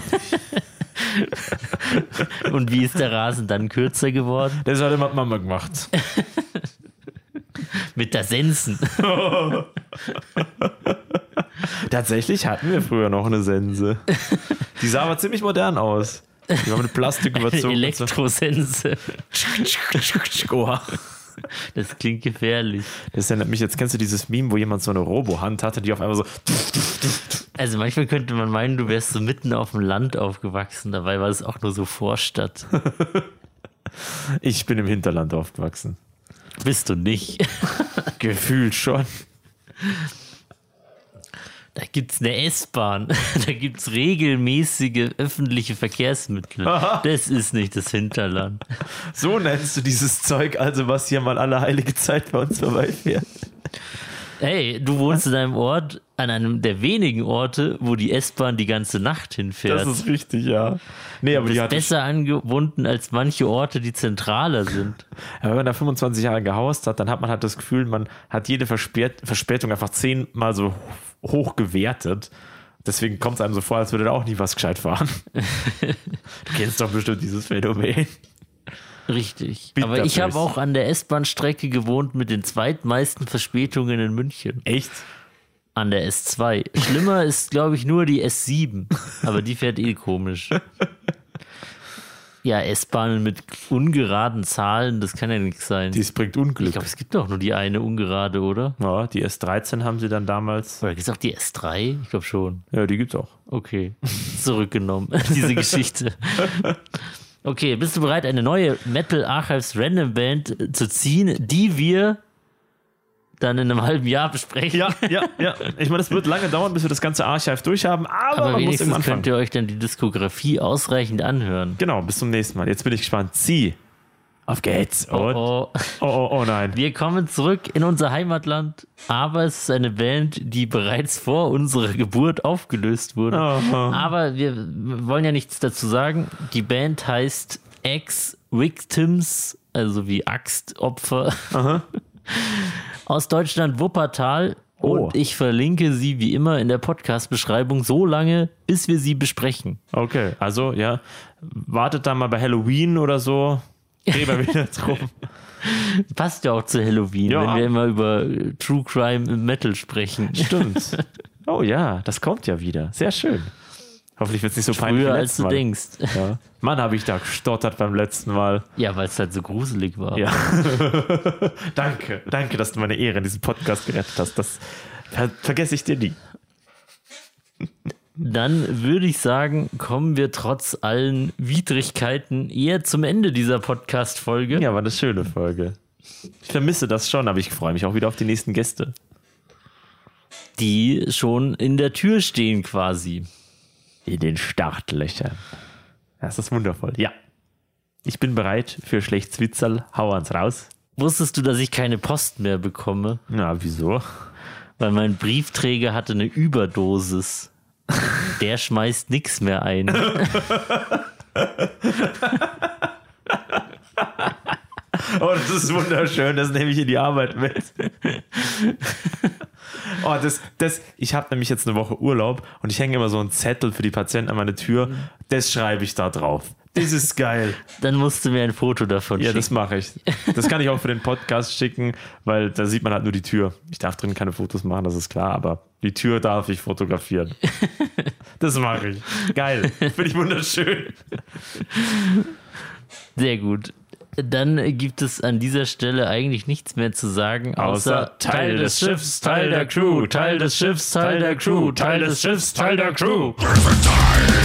[LAUGHS] Und wie ist der Rasen dann kürzer geworden? Das hat immer Mama gemacht. [LAUGHS] Mit der Sensen. [LAUGHS] Tatsächlich hatten wir früher noch eine Sense. Die sah aber ziemlich modern aus. Die war mit Plastik überzogen. so. Elektrosense. Oha. Das klingt gefährlich. Das erinnert mich, jetzt kennst du dieses Meme, wo jemand so eine Robohand hatte, die auf einmal so. Also manchmal könnte man meinen, du wärst so mitten auf dem Land aufgewachsen. Dabei war es auch nur so Vorstadt. [LAUGHS] Ich bin im Hinterland aufgewachsen. Bist du nicht. [LAUGHS] Gefühlt schon. Da gibt's eine S-Bahn. [LAUGHS] Da gibt's regelmäßige öffentliche Verkehrsmittel. [LAUGHS] Das ist nicht das Hinterland. So nennst du dieses Zeug, also was hier mal alle heilige Zeit bei uns vorbeifährt. Hey, du wohnst in einem Ort, an einem der wenigen Orte, wo die S-Bahn die ganze Nacht hinfährt. Das ist richtig, ja. Nee, aber Du die bist hat besser angebunden als manche Orte, die zentraler sind. Ja, wenn man da 25 Jahre gehaust hat, dann hat man halt das Gefühl, man hat jede Verspät Verspätung einfach zehnmal so hoch gewertet. Deswegen kommt es einem so vor, als würde da auch nie was gescheit fahren. [LAUGHS] du kennst doch bestimmt dieses Phänomen. Richtig. Bitter Aber ich habe auch an der S-Bahn-Strecke gewohnt mit den zweitmeisten Verspätungen in München. Echt? An der S2. Schlimmer ist, glaube ich, nur die S7. Aber die fährt eh komisch. Ja, S-Bahnen mit ungeraden Zahlen, das kann ja nichts sein. Dies bringt ich Unglück. glaube, es gibt doch nur die eine ungerade, oder? Ja, die S13 haben sie dann damals. Oder gibt es auch die S3? Ich glaube schon. Ja, die gibt's auch. Okay, zurückgenommen, [LAUGHS] diese Geschichte. Okay, bist du bereit, eine neue Metal Archives Random Band zu ziehen, die wir dann in einem halben Jahr besprechen? Ja, ja, ja. Ich meine, es wird lange dauern, bis wir das ganze Archive durchhaben, aber, Aber man muss immer anfangen. könnt ihr euch dann die Diskografie ausreichend anhören. Genau, bis zum nächsten Mal. Jetzt bin ich gespannt. Sie. Auf geht's. Und, oh, Oh, oh, oh, nein. wir kommen zurück in unser Heimatland, aber es ist eine Band, die bereits vor unserer Geburt aufgelöst wurde. Oh, Aber wir wollen ja nichts dazu sagen. Die Band heißt Ex-Victims, also wie Axtopfer. [LAUGHS] Aus Deutschland Wuppertal. Oh. Und ich verlinke sie wie immer in der Podcast-Beschreibung so lange, bis wir sie besprechen. Okay, also ja, wartet da mal bei Halloween oder so. [LAUGHS] Reden wir wieder drum. Passt ja auch zu Halloween, Ja. wenn wir immer über True Crime im Metal sprechen. Stimmt. [LAUGHS] Oh ja, das kommt ja wieder. Sehr schön. Hoffentlich wird es nicht so peinlich Früher als du Mal. denkst. Ja. Mann, habe ich da gestottert beim letzten Mal. Ja, weil es halt so gruselig war. Ja. [LAUGHS] danke, danke, dass du meine Ehre in diesem Podcast gerettet hast. Das ver vergesse ich dir nie. Dann würde ich sagen, kommen wir trotz allen Widrigkeiten eher zum Ende dieser Podcast-Folge. Ja, war eine schöne Folge. Ich vermisse das schon, aber ich freue mich auch wieder auf die nächsten Gäste. die schon in der Tür stehen quasi. In den Startlöchern. Das ist wundervoll. Ja. Ich bin bereit für Schlechtswitzel. Hau ans raus. Wusstest du, dass ich keine Post mehr bekomme? Na, wieso? Weil mein Briefträger hatte eine Überdosis. Der schmeißt nichts mehr ein. [LAUGHS] Oh, das ist wunderschön. Das nehme ich in die Arbeit mit. Oh, das, das, ich habe nämlich jetzt eine Woche Urlaub und ich hänge immer so einen Zettel für die Patienten an meine Tür. Das schreibe ich da drauf. Das ist geil. Dann musst du mir ein Foto davon Ja, schicken. das mache ich. Das kann ich auch für den Podcast schicken, weil da sieht man halt nur die Tür. Ich darf drin keine Fotos machen, das ist klar, aber die Tür darf ich fotografieren. [LAUGHS] Das mache ich. Geil. Finde ich wunderschön. Sehr gut. Dann gibt es an dieser Stelle eigentlich nichts mehr zu sagen, außer, Außer Teil des Schiffs, Teil der Crew, Teil des Schiffs, Teil der Crew, Teil des Schiffs, Teil der Crew. Perfect time. [LAUGHS]